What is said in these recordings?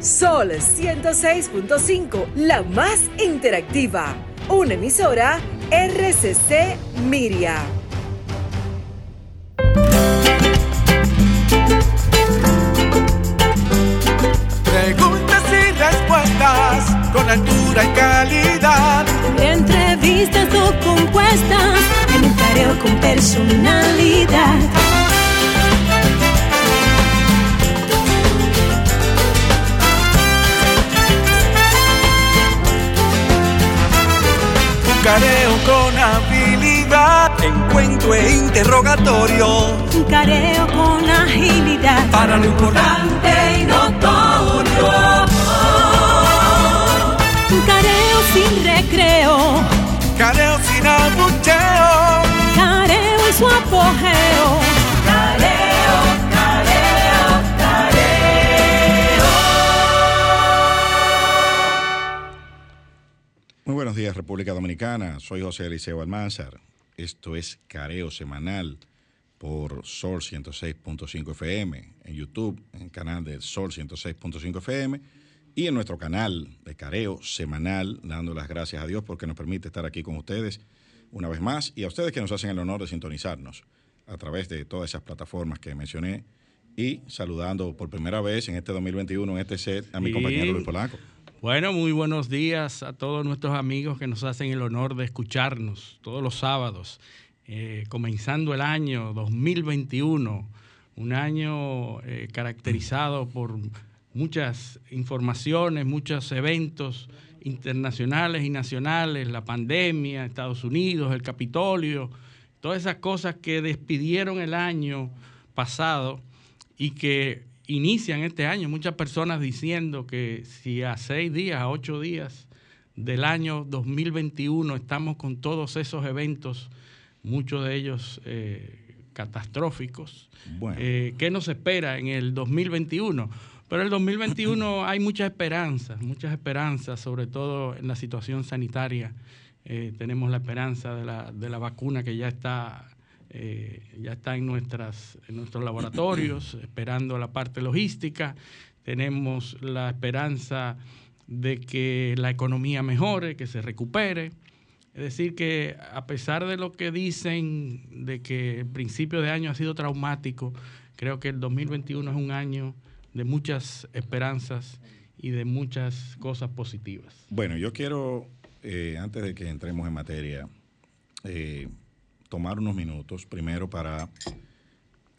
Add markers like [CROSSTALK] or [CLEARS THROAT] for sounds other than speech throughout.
Sol 106.5, la más interactiva. Una emisora RCC Miria. Preguntas y respuestas con altura y calidad. Entrevistas o compuestas en un careo con personalidad careo con habilidad, encuentro e interrogatorio. Un careo con agilidad. Para lo importante y notorio. Un careo sin recreo. Careo sin abucheo. Careo en su apogeo. Careo Muy buenos días, República Dominicana. Soy José Eliseo Almanzar. Esto es Careo Semanal por Sol 106.5 FM, en YouTube, en el canal de Sol 106.5 FM y en nuestro canal de Careo Semanal, dando las gracias a Dios porque nos permite estar aquí con ustedes una vez más y a ustedes que nos hacen el honor de sintonizarnos a través de todas esas plataformas que mencioné y saludando por primera vez en este 2021 en este set a mi compañero Luis Polanco. Bueno, muy buenos días a todos nuestros amigos que nos hacen el honor de escucharnos todos los sábados, eh, comenzando el año 2021, un año eh, caracterizado por muchas informaciones, muchos eventos internacionales y nacionales, la pandemia, Estados Unidos, el Capitolio, todas esas cosas que despidieron el año pasado y que inician este año, muchas personas diciendo que si a seis días, a ocho días del año 2021 estamos con todos esos eventos, muchos de ellos eh, catastróficos, eh, ¿qué nos espera en el 2021? Pero en el 2021 [CLEARS THROAT] hay muchas esperanzas, muchas esperanzas, sobre todo en la situación sanitaria. Eh, tenemos la esperanza de la, de la vacuna que ya está eh, ya está en, nuestras, nuestros laboratorios, [CLEARS THROAT] esperando la parte logística. Tenemos la esperanza de que la economía mejore, que se recupere. Es decir, que a pesar de lo que dicen de que el principio de año ha sido traumático, creo que el 2021 es un año de muchas esperanzas y de muchas cosas positivas. Bueno, yo quiero, eh, antes de que entremos en materia, eh, tomar unos minutos, primero para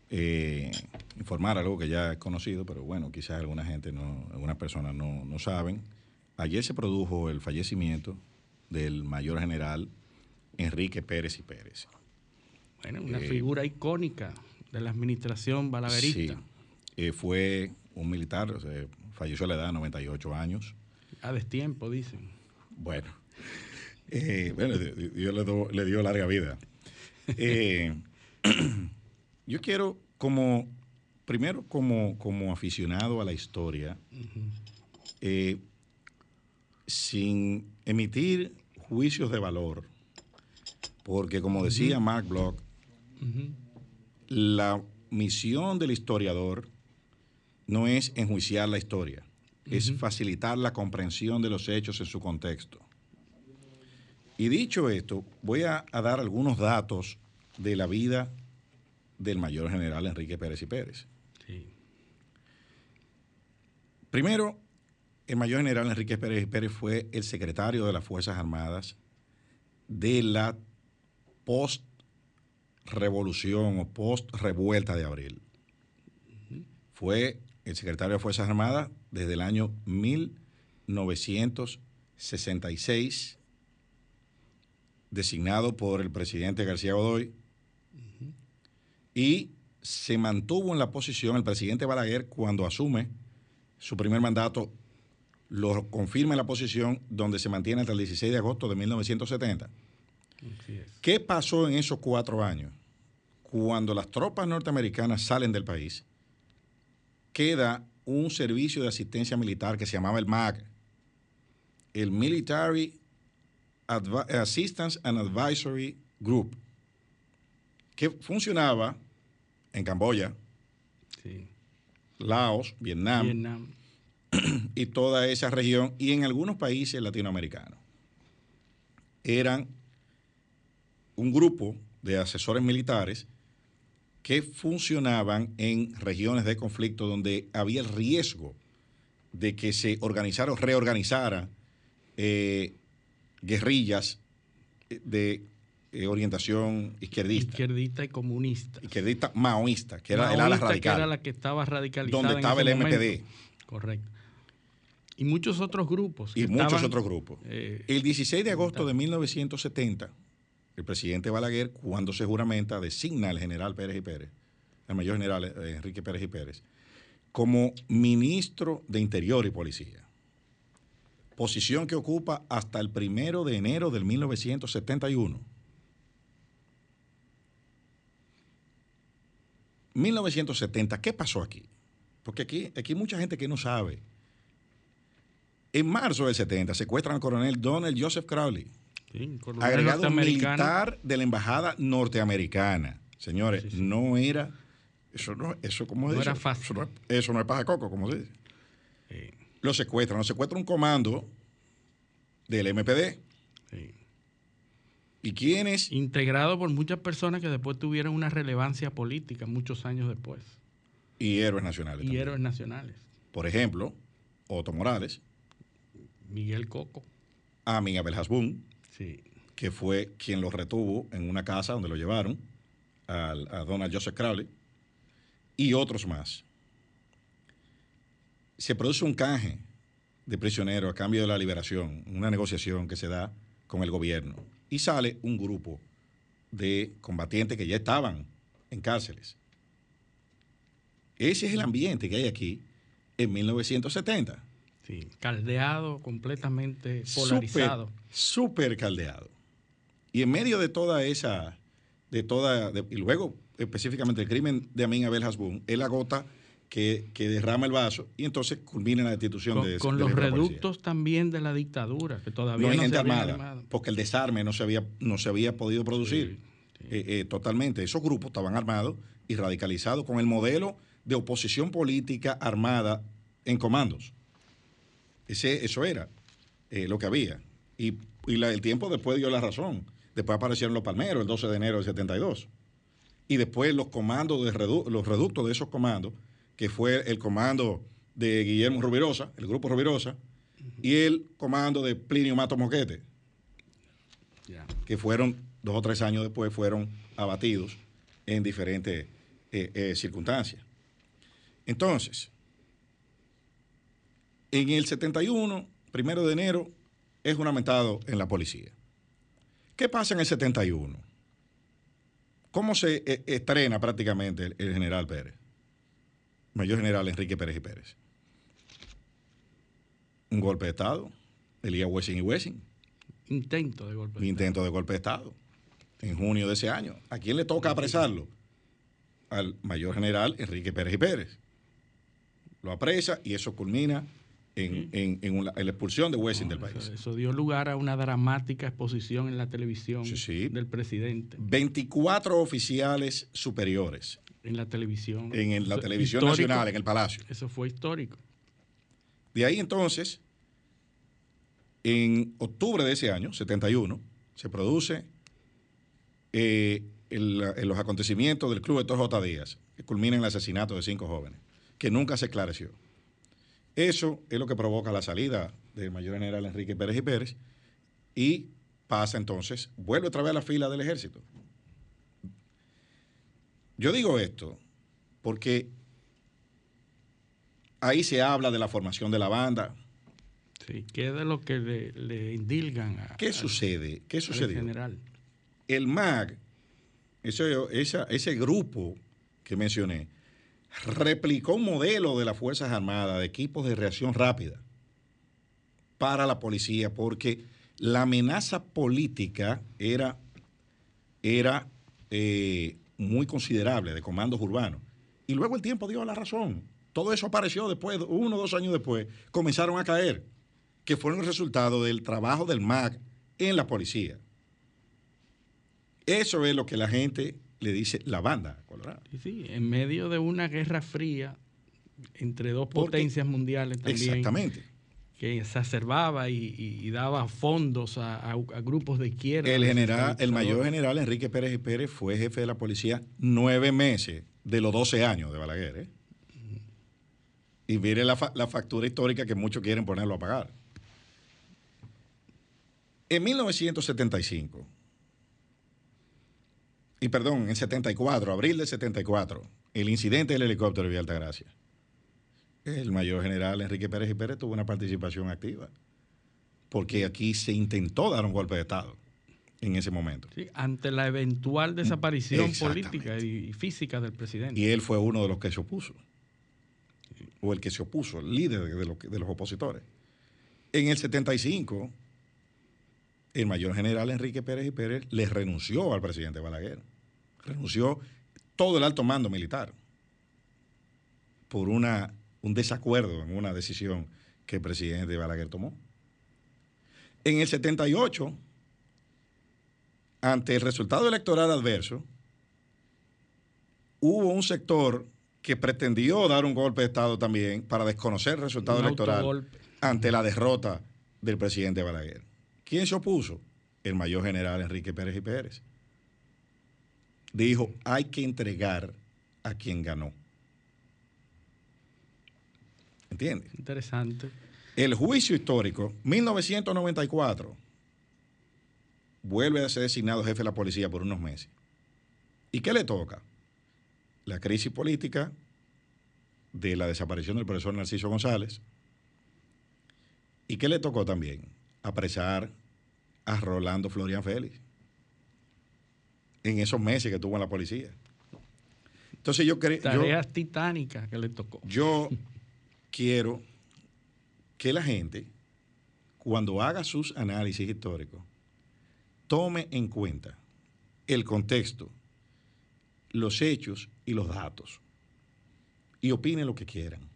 eh, informar algo que ya es conocido, pero bueno, quizás alguna gente, no, algunas personas no, no saben. Ayer se produjo el fallecimiento del mayor general Enrique Pérez y Pérez. Bueno, una eh, figura icónica de la administración balaverista. Sí, eh, fue un militar, falleció a la edad de 98 años. A destiempo, dicen. Bueno, [LAUGHS] bueno Dios le, le, dio larga vida. Eh, [CLEARS THROAT] yo quiero, como, primero como, como aficionado a la historia, eh, sin emitir juicios de valor, porque como decía Mark Bloch, la misión del historiador no es enjuiciar la historia, es facilitar la comprensión de los hechos en su contexto. Y dicho esto, voy a, dar algunos datos de la vida del mayor general Enrique Pérez y Pérez. Primero, el mayor general Enrique Pérez y Pérez fue el secretario de las Fuerzas Armadas de la post-revolución o post-revuelta de abril. Fue el secretario de Fuerzas Armadas desde el año 1966 designado por el presidente García Godoy y se mantuvo en la posición el presidente Balaguer cuando asume su primer mandato, lo confirma en la posición donde se mantiene hasta el 16 de agosto de 1970. ¿Qué pasó en esos cuatro años? Cuando las tropas norteamericanas salen del país, queda un servicio de asistencia militar que se llamaba el MAG, el Military Assistance and Advisory Group, que funcionaba en Camboya, Laos, Vietnam, y toda esa región y en algunos países latinoamericanos. Eran un grupo de asesores militares que funcionaban en regiones de conflicto donde había el riesgo de que se organizara o reorganizara eh, guerrillas de eh, orientación izquierdista. Izquierdista y comunista. Izquierdista maoísta, que era el ala radical. Que era la que estaba radicalizada. Donde estaba el MPD. Correcto. Y muchos otros grupos. Y muchos otros grupos. Eh, el 16 de agosto de 1970, el presidente Balaguer, cuando se juramenta, designa al general Pérez y Pérez, el mayor general eh, Enrique Pérez y Pérez, como ministro de Interior y Policía. Posición que ocupa hasta el primero de enero del 1971. 1970, ¿qué pasó aquí? Porque aquí, aquí hay mucha gente que no sabe. En marzo del 70 secuestran al coronel Donald Joseph Crowley, agregado militar de la embajada norteamericana. Señores, no era eso no, eso como no era fácil. Eso no, eso no es paja coco, como se dice. Lo secuestran, lo secuestra un comando del MPD. Sí. ¿Y quiénes? Integrado por muchas personas que después tuvieron una relevancia política muchos años después. Y héroes nacionales. Y héroes nacionales. Por ejemplo, Otto Morales. Miguel Coco. Amin Abel Hasbun. Sí. Que fue quien lo retuvo en una casa donde lo llevaron a Donald Joseph Crowley. Y otros más. Se produce un canje de prisioneros a cambio de la liberación, una negociación que se da con el gobierno y sale un grupo de combatientes que ya estaban en cárceles. Ese es el ambiente que hay aquí en 1970. Sí, caldeado, completamente polarizado. Súper caldeado. Y en medio de toda esa, de toda, y luego específicamente el crimen de Amin Abel Hasbun, él agota que, derrama el vaso y entonces culmina la destitución de Con los reductos también de la dictadura, que todavía no, hay gente armada, porque el desarme no se había, no se había podido producir eh, eh, totalmente. Esos grupos estaban armados y radicalizados con el modelo de oposición política armada en comandos. Ese, eso era eh, lo que había. Y, el tiempo después dio la razón. Después aparecieron los palmeros el 12 de enero del 72. Y después los comandos, de los reductos de esos comandos que fue el comando de Guillermo Rubirosa, el grupo Rubirosa, y el comando de Plinio Mato Moquete, que fueron dos o tres años después, fueron abatidos en diferentes eh, eh, circunstancias. Entonces, en el 71, primero de enero, es juramentado en la policía. ¿Qué pasa en el 71? ¿Cómo se eh, estrena prácticamente el general Pérez? Mayor General Enrique Pérez y Pérez. Un golpe de Estado, Elías Wessing y Wessing. Intento de golpe de Intento de golpe de Estado. En junio de ese año. ¿A quién le toca apresarlo? Al Mayor General Enrique Pérez y Pérez. Lo apresa y eso culmina en, la expulsión de Wessing del país. Eso, dio lugar a una dramática exposición en la televisión del presidente. 24 oficiales superiores en la televisión. En, la televisión nacional, en el Palacio. Eso fue histórico. De ahí entonces, en octubre de ese año, 71, se produce eh, los acontecimientos del Club de J. Díaz, que culmina en el asesinato de cinco jóvenes, que nunca se esclareció. Eso es lo que provoca la salida del mayor general Enrique Pérez y Pérez y pasa entonces, vuelve otra vez a la fila del ejército. Yo digo esto porque ahí se habla de la formación de la banda. Sí, ¿qué es de lo que le, indilgan a, ¿Qué sucede? ¿Qué sucedió? general. El MAG, ese, ese grupo que mencioné, replicó un modelo de las Fuerzas Armadas de equipos de reacción rápida para la policía porque la amenaza política era, era eh, muy considerable de comandos urbanos. Y luego el tiempo dio la razón. Todo eso apareció después, uno o dos años después, comenzaron a caer, que fueron el resultado del trabajo del MAC en la policía. Eso es lo que la gente le dice la banda colorada. Sí, en medio de una guerra fría entre dos Porque- potencias mundiales también. Exactamente. Que exacerbaba y, y- y daba fondos a, a- a grupos de izquierda. El general, el mayor general Enrique Pérez y Pérez fue jefe de la policía nueve meses de los 12 años de Balaguer. ¿eh? Y mire la, fa- la factura histórica que muchos quieren ponerlo a pagar. En 1975, y perdón, en 74, abril del 74, el incidente del helicóptero de Altagracia, el mayor general Enrique Pérez y Pérez tuvo una participación activa, porque aquí se intentó dar un golpe de Estado en ese momento. Sí, ante la eventual desaparición Exactamente. política y, y física del presidente. Y él fue uno de los que se opuso. O el que se opuso, el líder de los, de los opositores. En el 75, el mayor general Enrique Pérez y Pérez le renunció al presidente Balaguer. Renunció todo el alto mando militar por una, un desacuerdo en una decisión que el presidente Balaguer tomó. En el 78, ante el resultado electoral adverso, hubo un sector que pretendió dar un golpe de Estado también para desconocer el resultado Un electoral autogolpe. ante la derrota del presidente Balaguer. ¿Quién se opuso? El mayor general Enrique Pérez y Pérez. Dijo, hay que entregar a quien ganó. ¿Entiendes? Interesante. El juicio histórico, 1994, vuelve a ser designado jefe de la policía por unos meses. ¿Y qué le toca? La crisis política de la desaparición del profesor Narciso González. ¿Y qué le tocó también? Apresar a Rolando Florian Félix en esos meses que estuvo en la policía. Entonces yo creo... Tareas titánicas que le tocó. Yo [LAUGHS] quiero que la gente, cuando haga sus análisis históricos, tome en cuenta el contexto, los hechos y los datos. Y opine lo que quieran.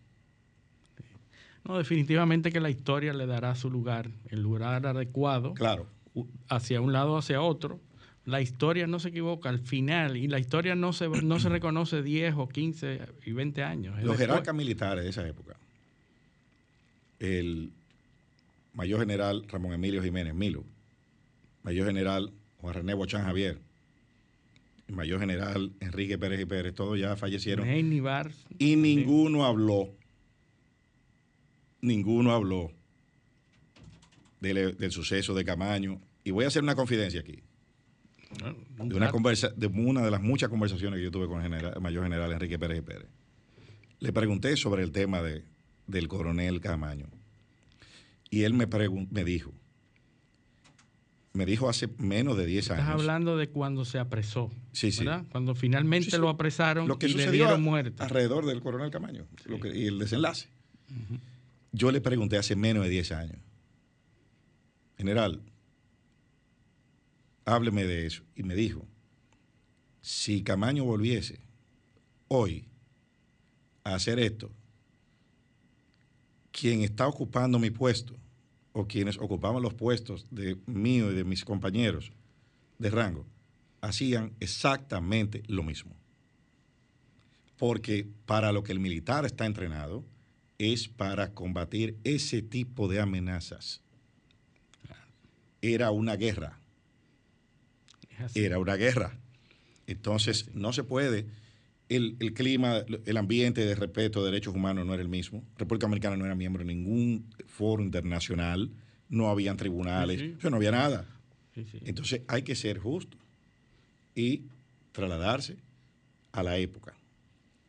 No, definitivamente que la historia le dará su lugar, el lugar adecuado, Claro. hacia un lado o hacia otro. La historia no se equivoca al final y la historia no se, no se reconoce 10 o 15 y 20 años. Los jerarcas militares de esa época, el mayor general Ramón Emilio Jiménez Milo, mayor general Juan René Bochán Javier, el mayor general Enrique Pérez y Pérez, todos ya fallecieron. Y también. ninguno habló, ninguno habló del, del suceso de Camaño. Y voy a hacer una confidencia aquí, de una, conversa, de una de las muchas conversaciones que yo tuve con el, general- el mayor general Enrique Pérez y Pérez. Le pregunté sobre el tema de, del coronel Camaño. Y él me, me dijo, me dijo hace menos de 10 Estás años. hablando de cuando se apresó. Sí, sí. ¿verdad? Cuando finalmente Sí, lo apresaron lo que y le dieron muerte. alrededor del coronel Camaño lo que- y el desenlace. Yo le pregunté hace menos de 10 años, general, hábleme de eso. Y me dijo, si Camaño volviese hoy a hacer esto, quien está ocupando mi puesto o quienes ocupaban los puestos de mío y de mis compañeros de rango, hacían exactamente lo mismo. Porque para lo que el militar está entrenado es para combatir ese tipo de amenazas. Era una guerra, era una guerra. Entonces no se puede, el, el clima, el ambiente de respeto de derechos humanos no era el mismo. República Dominicana no era miembro de ningún foro internacional, no habían tribunales, Sí, sí. o sea, no había nada. Sí. Entonces hay que ser justo y trasladarse a la época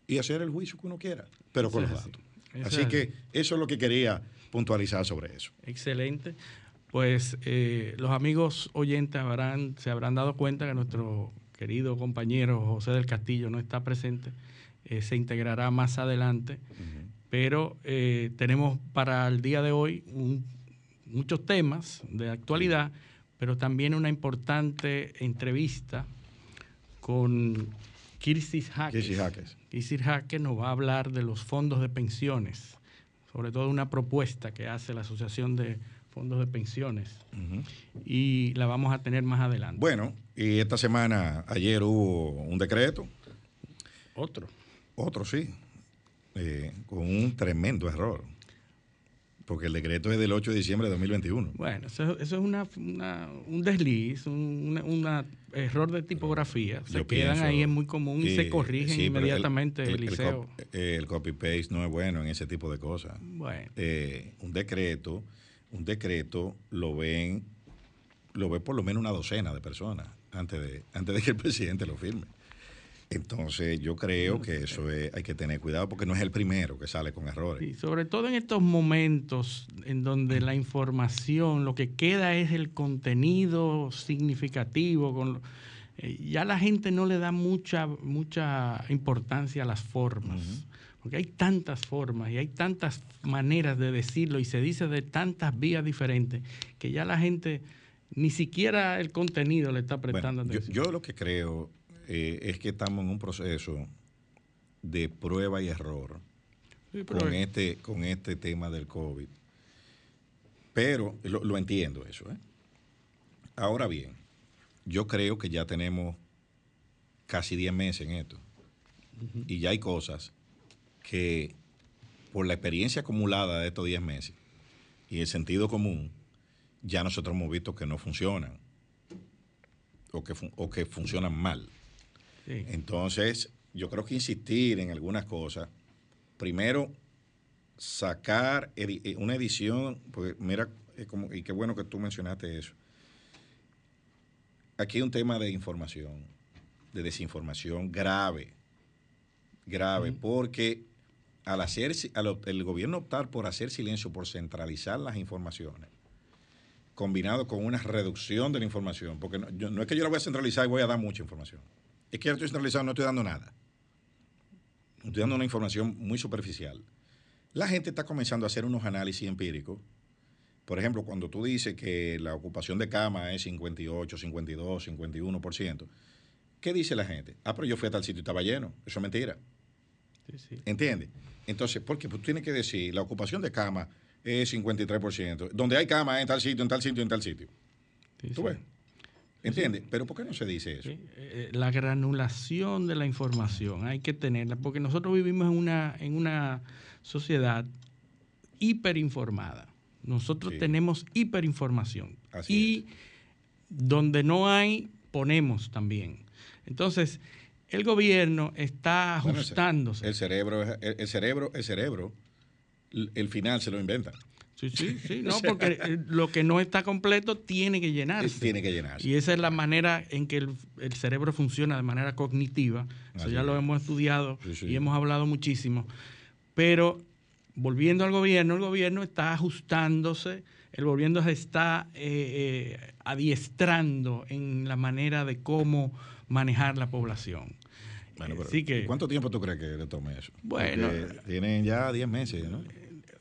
y hacer el juicio que uno quiera, pero con los datos. Así que eso es lo que quería puntualizar sobre eso. Excelente. Pues eh, los amigos oyentes habrán, se habrán dado cuenta que nuestro querido compañero José del Castillo no está presente. Eh, se integrará más adelante. Pero eh, tenemos para el día de hoy un- muchos temas de actualidad, pero también una importante entrevista con Kirsis Jaques. Kirsi Jaques. Kirsis Jaques nos va a hablar de los fondos de pensiones, sobre todo una propuesta que hace la Asociación de Fondos de Pensiones, y la vamos a tener más adelante. Bueno, y esta semana, ayer hubo un decreto, Otro. otro sí, eh, con un tremendo error. Porque el decreto es del 8 de diciembre de 2021. Bueno, eso, es una, un desliz, un error de tipografía. Se quedan ahí, es muy común y se corrigen inmediatamente, el, liceo. El, copy-paste no es bueno en ese tipo de cosas. Bueno. Eh, un decreto, un decreto lo ven, lo ve por lo menos una docena de personas antes de, antes de que el presidente lo firme. Entonces yo creo que eso hay que tener cuidado porque no es el primero que sale con errores. Y sobre todo en estos momentos en donde la información, lo que queda es el contenido significativo. Con, eh, ya la gente no le da mucha, mucha importancia a las formas. Porque hay tantas formas y hay tantas maneras de decirlo y se dice de tantas vías diferentes que ya la gente ni siquiera el contenido le está prestando atención. yo lo que creo eh, es que estamos en un proceso de prueba y error con, este, con este tema del COVID. Pero lo, entiendo eso. ¿eh? Ahora bien, yo creo que ya tenemos casi 10 meses en esto. Y ya hay cosas que por la experiencia acumulada de estos 10 meses y el sentido común, ya nosotros hemos visto que no funcionan o que, o que funcionan mal. Entonces, yo creo que insistir en algunas cosas, primero, sacar eh, una edición, porque mira, y qué bueno que tú mencionaste eso. Aquí hay un tema de información, de desinformación grave, grave, porque al hacer, el gobierno optar por hacer silencio, por centralizar las informaciones, combinado con una reducción de la información, porque no, no es que yo la voy a centralizar y voy a dar mucha información es que estoy centralizado, no estoy dando nada. Estoy dando una información muy superficial. La gente está comenzando a hacer unos análisis empíricos. Por ejemplo, cuando tú dices que la ocupación de cama es 58, 52, 51%, ¿qué dice la gente? Ah, pero yo fui a tal sitio y estaba lleno. Eso es mentira. Sí, sí. ¿Entiendes? Entonces, ¿por qué? Pues tú tienes que decir, la ocupación de cama es 53%. Donde hay cama en tal sitio, en tal sitio, en tal sitio. ¿Tú ves? ¿Entiendes? Pero ¿por qué no se dice eso? Eh, la granulación de la información hay que tenerla, porque nosotros vivimos en una, en una sociedad hiperinformada. Nosotros tenemos hiperinformación. y donde no hay, ponemos también. Entonces, el gobierno está ajustándose. el, cerebro, el, cerebro, el cerebro, el final se lo inventa. Sí, sí, [LAUGHS] sí, no, porque eh, lo que no está completo tiene que llenarse. Tiene que llenarse. Y esa es la manera en que el, cerebro funciona de manera cognitiva. Eso ya lo hemos estudiado y hemos hablado muchísimo. Pero volviendo al gobierno, el gobierno está ajustándose, el gobierno se está eh, eh, adiestrando en la manera de cómo manejar la población. Bueno, que, ¿Cuánto tiempo tú crees que le tome eso? Bueno, tienen ya 10 meses, ¿no?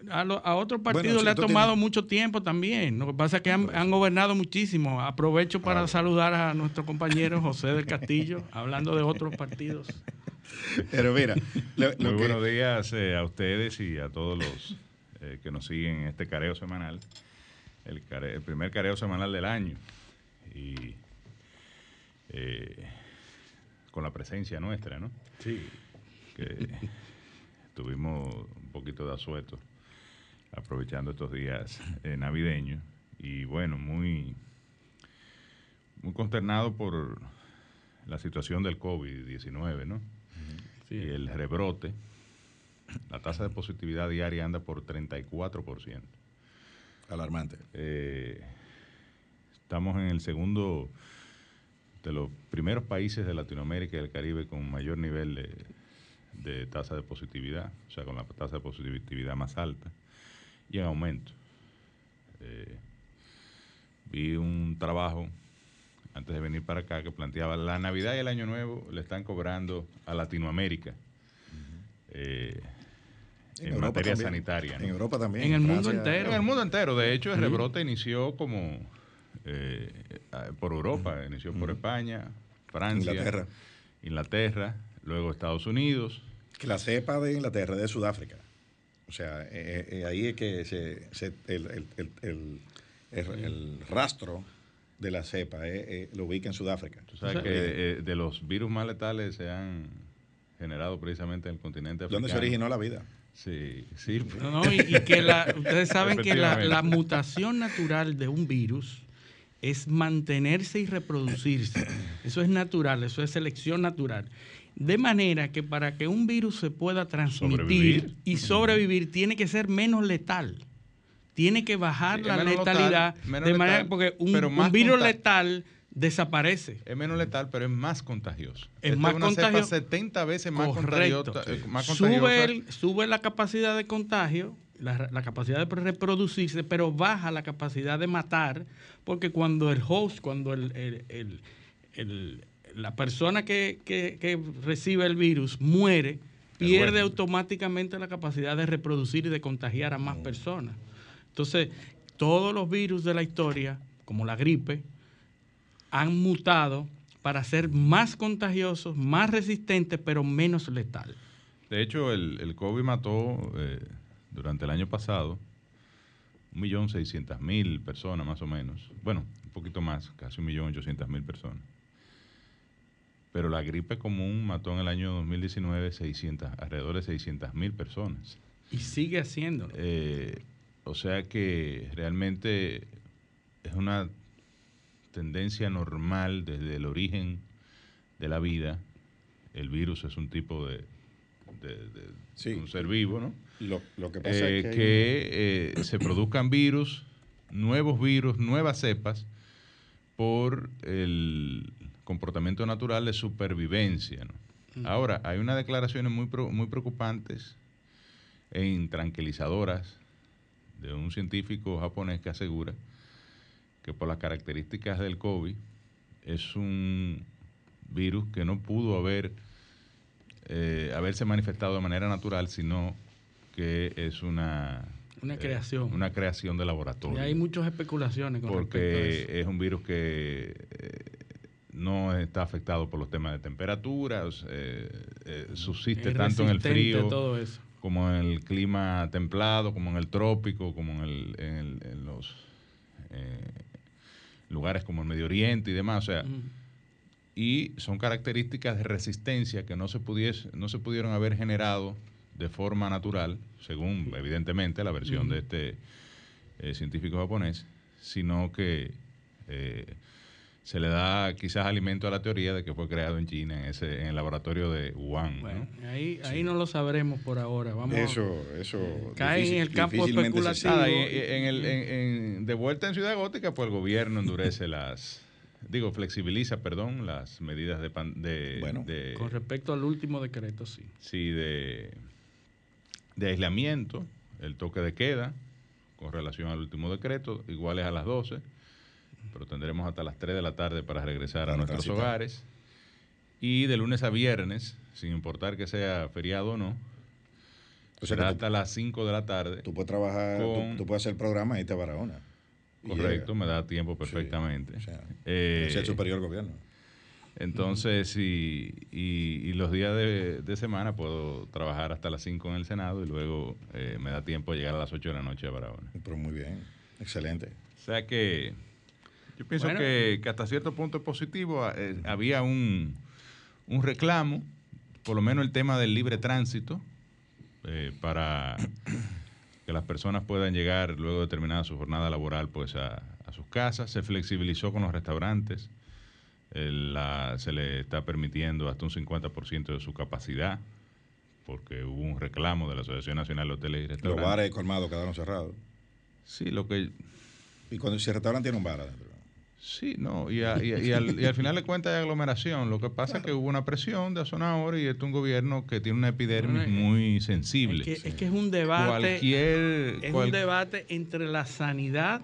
A, a otros partidos le ha tomado mucho tiempo también. Lo que pasa es que han, gobernado muchísimo. Aprovecho para saludar a nuestro compañero José del Castillo, [LAUGHS] hablando de otros partidos. Pero mira, muy buenos días eh, a ustedes y a todos los eh, que nos siguen en este careo semanal, el, primer careo semanal del año. Y eh, con la presencia nuestra, ¿no? Sí. Que tuvimos un poquito de asueto aprovechando estos días eh, navideños. Y bueno, muy, muy consternado por la situación del COVID-19, ¿no? Y el rebrote. La tasa de positividad diaria anda por 34%. Alarmante. Eh, estamos en el segundo de los primeros países de Latinoamérica y del Caribe con mayor nivel de, de tasa de positividad, o sea, con la tasa de positividad más alta y en aumento. Eh, vi un trabajo antes de venir para acá que planteaba la Navidad y el Año Nuevo le están cobrando a Latinoamérica eh, en, materia sanitaria. En Europa también. En el mundo entero. En el mundo entero. De hecho, el rebrote inició como eh, por Europa, inició por España, Francia, Inglaterra. Inglaterra, luego Estados Unidos. Que la cepa de Inglaterra de Sudáfrica. O sea, eh, eh, eh, ahí es que se, el, rastro de la cepa lo ubica en Sudáfrica. Tú sabes que de los virus más letales se han generado precisamente en el continente africano. ¿Dónde se originó la vida? Sí, sí. No, y, que la, ustedes saben que la, la mutación natural de un virus es mantenerse y reproducirse. Eso es natural, eso es selección natural. De manera que para que un virus se pueda transmitir y sobrevivir, tiene que ser menos letal. Tiene que bajar la letalidad. de manera porque un, virus letal desaparece. Es menos letal, pero es más contagioso. Es más contagioso. 70 veces más, contagioso, sube, sube la capacidad de contagio, la, capacidad de reproducirse, pero baja la capacidad de matar, porque cuando el host, cuando el, la persona que, recibe el virus muere, pierde automáticamente la capacidad de reproducir y de contagiar a más mm. personas. Entonces, todos los virus de la historia, como la gripe, han mutado para ser más contagiosos, más resistentes, pero menos letal. De hecho, el, COVID mató eh, durante el año pasado 1.600.000 personas más o menos. Bueno, un poquito más, casi 1.800.000 personas. Pero la gripe común mató en el año 2019 600, alrededor de 600.000 personas. Y sigue haciéndolo. Eh, o sea que realmente es una tendencia normal desde el origen de la vida. El virus es un tipo de, un ser vivo, ¿no? Lo, que pasa es eh, que, eh, se produzcan virus, nuevos virus, nuevas cepas, por el comportamiento natural de supervivencia. ¿no? Ahora, hay unas declaraciones muy, muy preocupantes e intranquilizadoras de un científico japonés que asegura que por las características del COVID es un virus que no pudo haber eh, haberse manifestado de manera natural, sino que es una una creación. una creación de laboratorio. Y hay muchas especulaciones con porque es un virus que eh, no está afectado por los temas de temperaturas, eh, subsiste tanto en el frío como en el clima templado, como en el trópico, como en, el, en, los lugares como el Medio Oriente y demás, o sea, y son características de resistencia que no se, pudiese, no se pudieron haber generado de forma natural, según evidentemente la versión de este eh, científico japonés, sino que eh, se le da quizás alimento a la teoría de que fue creado en China, en, ese, en el laboratorio de Wuhan. Bueno, ahí, ahí no lo sabremos por ahora. Vamos eso, eso. Cae en el campo especulativo. en el, en, de vuelta en Ciudad Gótica, pues el gobierno endurece [LAUGHS] las. Digo, flexibiliza, perdón, las medidas de, de, bueno, Con respecto al último decreto, sí. Sí, de, de aislamiento, el toque de queda, con relación al último decreto, iguales a las 12 pero tendremos hasta las 3 de la tarde para regresar a nuestros hogares. Y de lunes a viernes, sin importar que sea feriado o no, será hasta las 5 de la tarde. Tú puedes trabajar, tú, puedes hacer el programa y a Barahona. Correcto, me da tiempo perfectamente. Eh, es el superior gobierno. Entonces, y, los días de, semana puedo trabajar hasta las 5 en el Senado y luego eh, me da tiempo llegar a las 8 de la noche a Barahona. Pero muy bien, excelente. O sea que yo pienso que, hasta cierto punto es positivo. Eh, había un, reclamo, por lo menos el tema del libre tránsito, eh, para que las personas puedan llegar luego de terminada su jornada laboral pues a, sus casas. Se flexibilizó con los restaurantes. se le está permitiendo hasta un 50% de su capacidad, porque hubo un reclamo de la Asociación Nacional de Hoteles y Restaurantes. Los bares colmados quedaron cerrados. Sí, lo que... Y cuando si el restaurante tiene un bar adentro. Sí, no, y, al, final de cuentas hay aglomeración. Lo que pasa es que hubo una presión de zona ahora y esto es un gobierno que tiene una epidermis muy sensible. Es que, es, un debate. es un debate entre la sanidad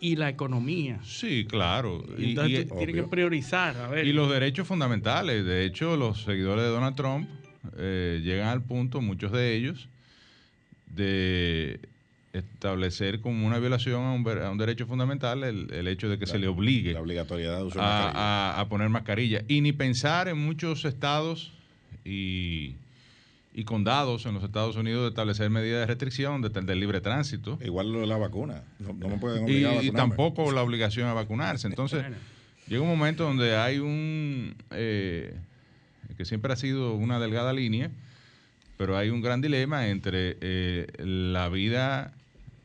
y la economía. Sí, claro. Y, tiene que priorizar. A ver. Y los derechos fundamentales. De hecho, los seguidores de Donald Trump eh, llegan al punto, muchos de ellos, de establecer como una violación a un, derecho fundamental el, hecho de que se le obligue la obligatoriedad a, poner mascarilla. Y ni pensar en muchos estados y, condados en los Estados Unidos de establecer medidas de restricción de, del libre tránsito. Igual lo de la vacuna. No, me pueden obligar y, tampoco la obligación a vacunarse. Entonces, llega un momento donde hay un... Eh, que siempre ha sido una delgada línea, pero hay un gran dilema entre eh, la vida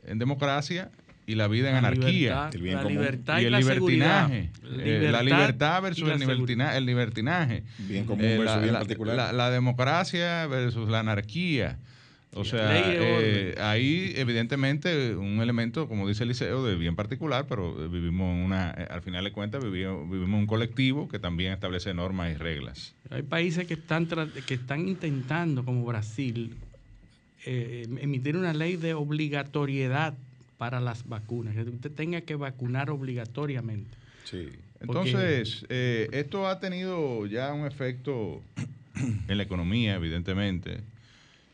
en democracia y la vida en anarquía. la libertad y, y, el la libertinaje. seguridad. Eh, la libertad versus el, libertina- el libertinaje. Bien común Eh, versus la, bien la- particular. la- la democracia versus la anarquía. O sea, eh, ahí evidentemente un elemento, como dice Eliseo, de bien particular, pero eh, vivimos en una, eh, al final de cuentas vivimos, vivimos un colectivo que también establece normas y reglas. Hay países que están, tra- que están intentando, como Brasil, eh, emitir una ley de obligatoriedad para las vacunas, que usted tenga que vacunar obligatoriamente. Sí. Entonces, eh, esto ha tenido ya un efecto en la economía, evidentemente.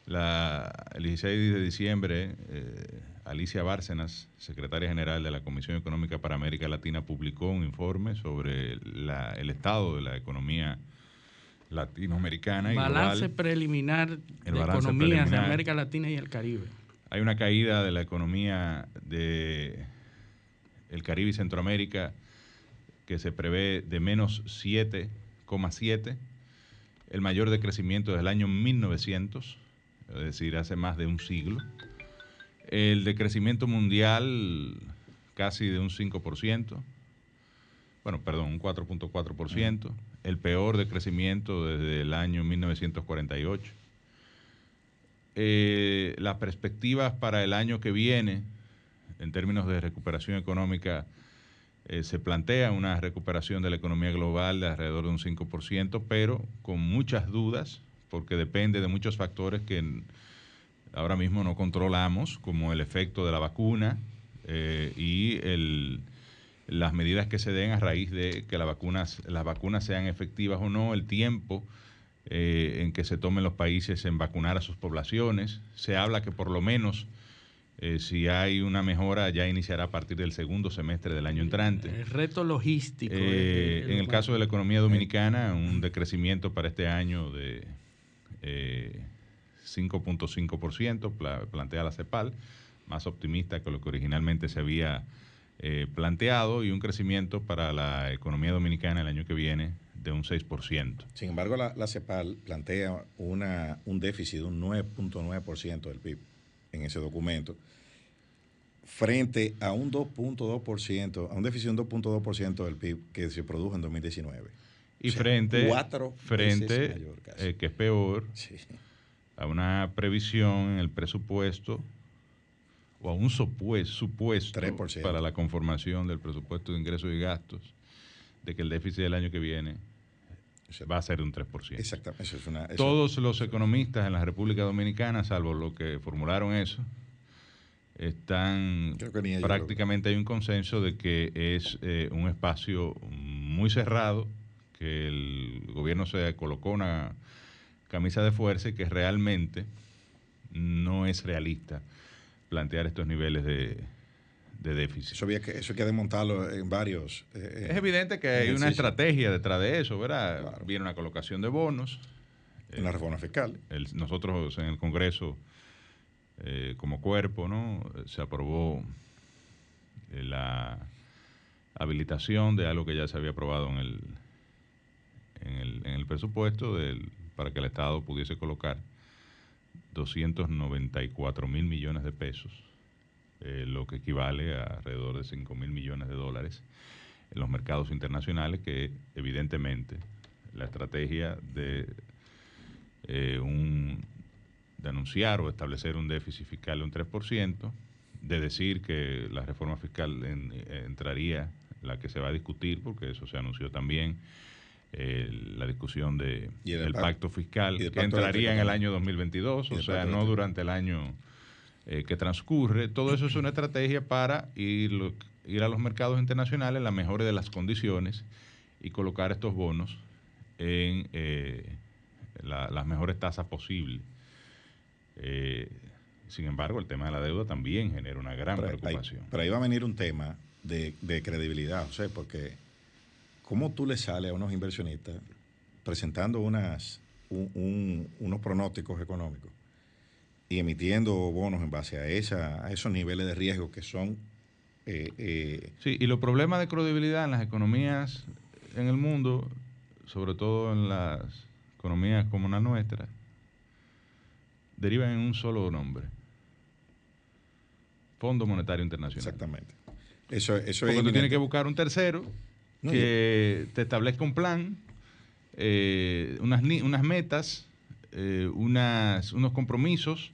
La, el 16 de diciembre, eh, Alicia Bárcenas, secretaria general de la Comisión Económica para América Latina, publicó un informe sobre la- el estado de la economía latinoamericana y balance global. preliminar El de balance economías de preliminar. América Latina y el Caribe. Hay una caída de la economía de el Caribe y Centroamérica que se prevé de menos 7,7, el mayor decrecimiento desde el año 1900, es decir, hace más de un siglo. El decrecimiento mundial casi de un 5%, bueno, perdón, un 4.4%, el peor decrecimiento desde el año 1948 eh, las perspectivas para el año que viene, en términos de recuperación económica, eh, se plantea una recuperación de la economía global de alrededor de un 5%, pero con muchas dudas, porque depende de muchos factores que ahora mismo no controlamos, como el efecto de la vacuna eh, y el- las medidas que se den a raíz de que las vacunas, las vacunas sean efectivas o no, el tiempo eh, en que se tomen los países en vacunar a sus poblaciones. Se habla que por lo menos eh, si hay una mejora ya iniciará a partir del segundo semestre del año entrante. El reto logístico. Eh, en el caso de la economía dominicana, un decrecimiento para este año de eh, 5.5%, pla- plantea la CEPAL, más optimista que lo que originalmente se había eh, planteado, y un crecimiento para la economía dominicana el año que viene de un 6%. Sin embargo, la, la CEPAL plantea una, un déficit de un 9.9% del PIB en ese documento, frente a un 2.2%, a un déficit de un 2.2% del PIB que se produjo en 2019. Y O sea, frente, cuatro frente mayor eh, que es peor, Sí. a una previsión en el presupuesto o a un supuesto, supuesto 3%. para la conformación del presupuesto de ingresos y gastos de que el déficit del año que viene va a ser de un 3%. Exactamente. Eso es una, eso- Todos los economistas en la República Dominicana, salvo los que formularon eso, están prácticamente hay un consenso de que es eh, un espacio muy cerrado, que el gobierno se colocó una camisa de fuerza y que realmente no es realista plantear estos niveles de, de déficit. Eso, había que, eso hay que desmontarlo en varios. eh, Es evidente que hay una estrategia detrás de eso, ¿verdad? Claro. Viene una colocación de bonos. En la reforma fiscal. El- nosotros en el Congreso, eh, como cuerpo, ¿no? Se aprobó eh, la habilitación de algo que ya se había aprobado en el, en el, en el presupuesto del- para que el Estado pudiese colocar 294 mil millones de pesos, eh, lo que equivale a alrededor de 5 mil millones de dólares en los mercados internacionales, que evidentemente la estrategia de eh, un, de anunciar o establecer un déficit fiscal de un 3%, de decir que la reforma fiscal en- eh, entraría, la que se va a discutir, porque eso se anunció también, eh, la discusión de, del del pac- pacto fiscal, y que entraría en el año 2022, Y o sea, no durante el año eh, que transcurre. Todo eso es una estrategia para ir, ir a los mercados internacionales en la mejor de las condiciones y colocar estos bonos en eh, la- las mejores tasas posibles. Eh, sin embargo, el tema de la deuda también genera una gran Pero ahí, preocupación. pero ahí va a venir un tema de, de credibilidad, o sea, porque ¿cómo tú le sales a unos inversionistas presentando unas, un- un- unos pronósticos económicos y emitiendo bonos en base a, esa, a esos niveles de riesgo que son... eh, eh, Sí, y los problemas de credibilidad en las economías en el mundo, sobre todo en las economías como la nuestra derivan en un solo nombre. Fondo Monetario Internacional. Exactamente. Eso, eso Porque es tú tienes que buscar un tercero que te establezca un plan, eh, unas, metas, eh, unas, unos compromisos,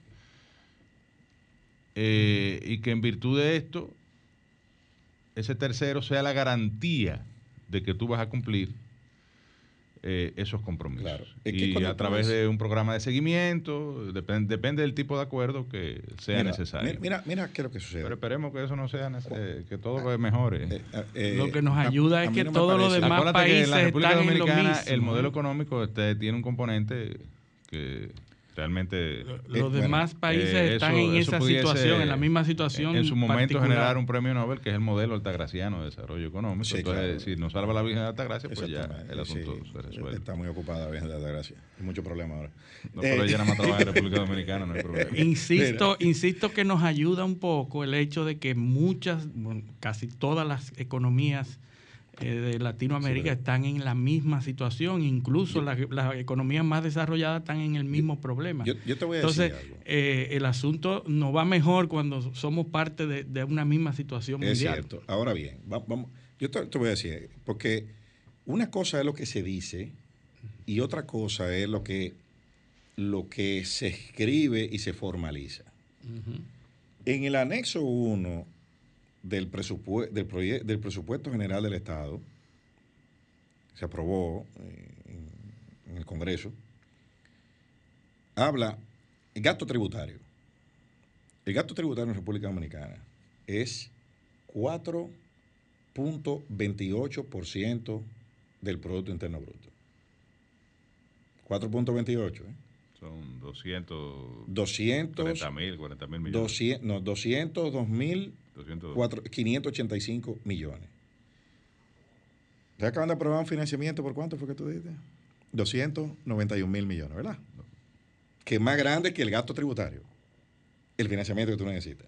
eh, y que en virtud de esto, ese tercero sea la garantía de que tú vas a cumplir eh, esos compromisos. Claro. Y a través de un programa de seguimiento, depende, depende del tipo de acuerdo que sea Mira, necesario. Mira, mira, qué es lo que sucede. Pero esperemos que eso no sea, nece- eh, que todo mejore. Eh, eh, Lo que nos ayuda a es que no todos los demás Acuérdate que en la países República están en lo Dominicana mismo, el modelo ¿eh? económico este, tiene un componente que realmente Los bueno, demás países eh, están eso- en eso esa pudiese, situación, en la misma situación. En su momento particular. generar un premio Nobel que es el modelo altagraciano de desarrollo económico. Sí, Entonces, claro. si nos salva la Virgen de Altagracia, pues ya el asunto sí. se resuelve. Está muy ocupada, bien, de gracias. Hay mucho problema ahora. No, pero Eh, ella nada más trabaja en [LAUGHS] República Dominicana, no hay problema. [LAUGHS] Insisto, insisto que nos ayuda un poco el hecho de que muchas, bueno, casi todas las economías eh, de Latinoamérica Sí, están en la misma situación, incluso las, economías más desarrolladas están en el mismo problema. yo- yo te voy a Entonces, decir algo. eh, el asunto nos va mejor cuando somos parte de, de una misma situación Es mundial. cierto. Ahora bien, va- vamos, yo te, te voy a decir, porque una cosa es lo que se dice y otra cosa es lo que, lo que se escribe y se formaliza. En el anexo 1 del, presupuesto general del Estado, se aprobó eh, en, en el Congreso, habla el gasto tributario. El gasto tributario en República Dominicana es 4.28% del Producto Interno Bruto. 4.28. ¿eh? Son 200, 200, 40 mil, 40 mil millones. 200, no, 202 mil 200. 585 millones. ¿Te acaban de aprobar un financiamiento por cuánto fue que tú dijiste? 291 mil millones, ¿verdad? Que es más grande que el gasto tributario. El financiamiento que tú necesitas.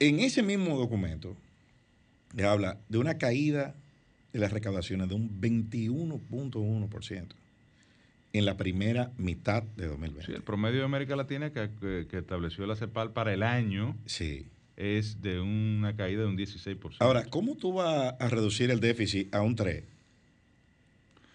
En ese mismo documento, le habla de una caída de las recaudaciones de un 21.1% en la primera mitad de 2020. Sí, el promedio de América Latina que, que- que estableció la CEPAL para el año Sí. es de una caída de un 16%. Ahora, ¿cómo tú vas a reducir el déficit a un 3?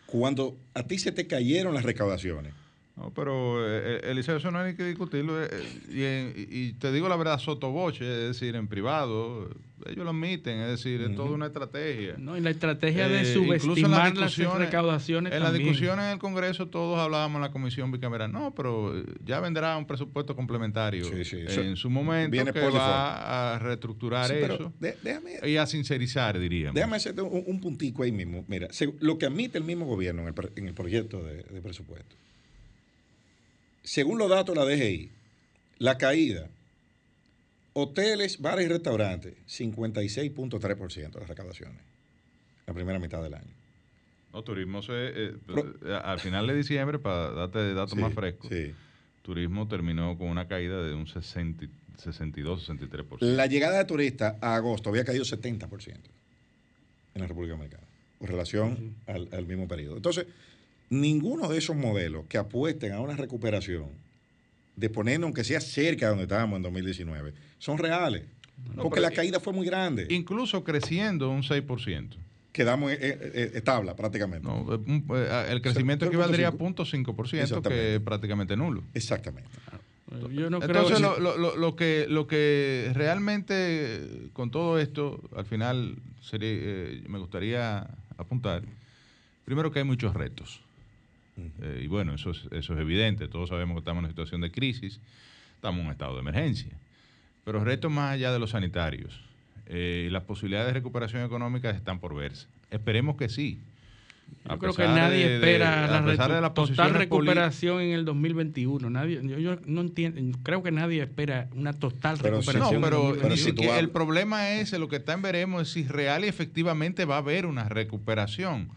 Cuando a ti se te cayeron las recaudaciones. No, pero eh, eh, Eliseo, eso no hay que discutirlo. eh, eh, y, y te digo la verdad, sotoboche, es decir, en privado, ellos lo admiten, es decir, es toda una estrategia. ¿no? Y la estrategia de Eh, incluso en subestimar las discusiones- recaudaciones En las discusiones en el Congreso todos hablábamos en la comisión bicameral, no, pero eh, ya vendrá un presupuesto complementario Sí, sí, en su momento viene que por va a reestructurar Sí, pero eso de- déjame, y a sincerizar, diríamos. déjame hacerte un, un puntico ahí mismo. Mira, lo que admite el mismo gobierno en el, pre- en el proyecto de, de presupuesto. Según los datos de la DGI, la caída, hoteles, bares y restaurantes, 56.3% de las recaudaciones. La primera mitad del año. No, turismo se, eh, Pro- eh, al final de diciembre, para darte datos Sí, más frescos, sí. turismo terminó con una caída de un 60, 62-63%. La llegada de turistas a agosto había caído 70% en la República Dominicana, con relación al, al mismo periodo. Entonces, ninguno de esos modelos que apuesten a una recuperación, de ponernos aunque sea cerca de donde estábamos en 2019, son reales. No, porque la caída fue muy grande. Incluso creciendo un 6%. Quedamos eh, eh, eh, tabla prácticamente. No, eh, eh, el crecimiento equivaldría a 0.5%, 0.5%, que es prácticamente nulo. Exactamente. Yo no creo Entonces, que- lo, lo- lo- que, lo que realmente eh, con todo esto, al final sería, eh, me gustaría apuntar, primero que hay muchos retos. Eh, y bueno, eso es, eso es evidente, todos sabemos que estamos en una situación de crisis, estamos en un estado de emergencia. Pero retos más allá de los sanitarios. eh, y las posibilidades de recuperación económica están por verse. Esperemos que sí. A Yo creo que nadie de- de- espera la a pesar de total recuperación en el 2021. Nadie, yo, yo no entiendo, creo que nadie espera una total Pero sí, No, recuperación. pero, 2021. Pero si siquiera- el problema es, lo que está en veremos es si real y efectivamente va a haber una recuperación.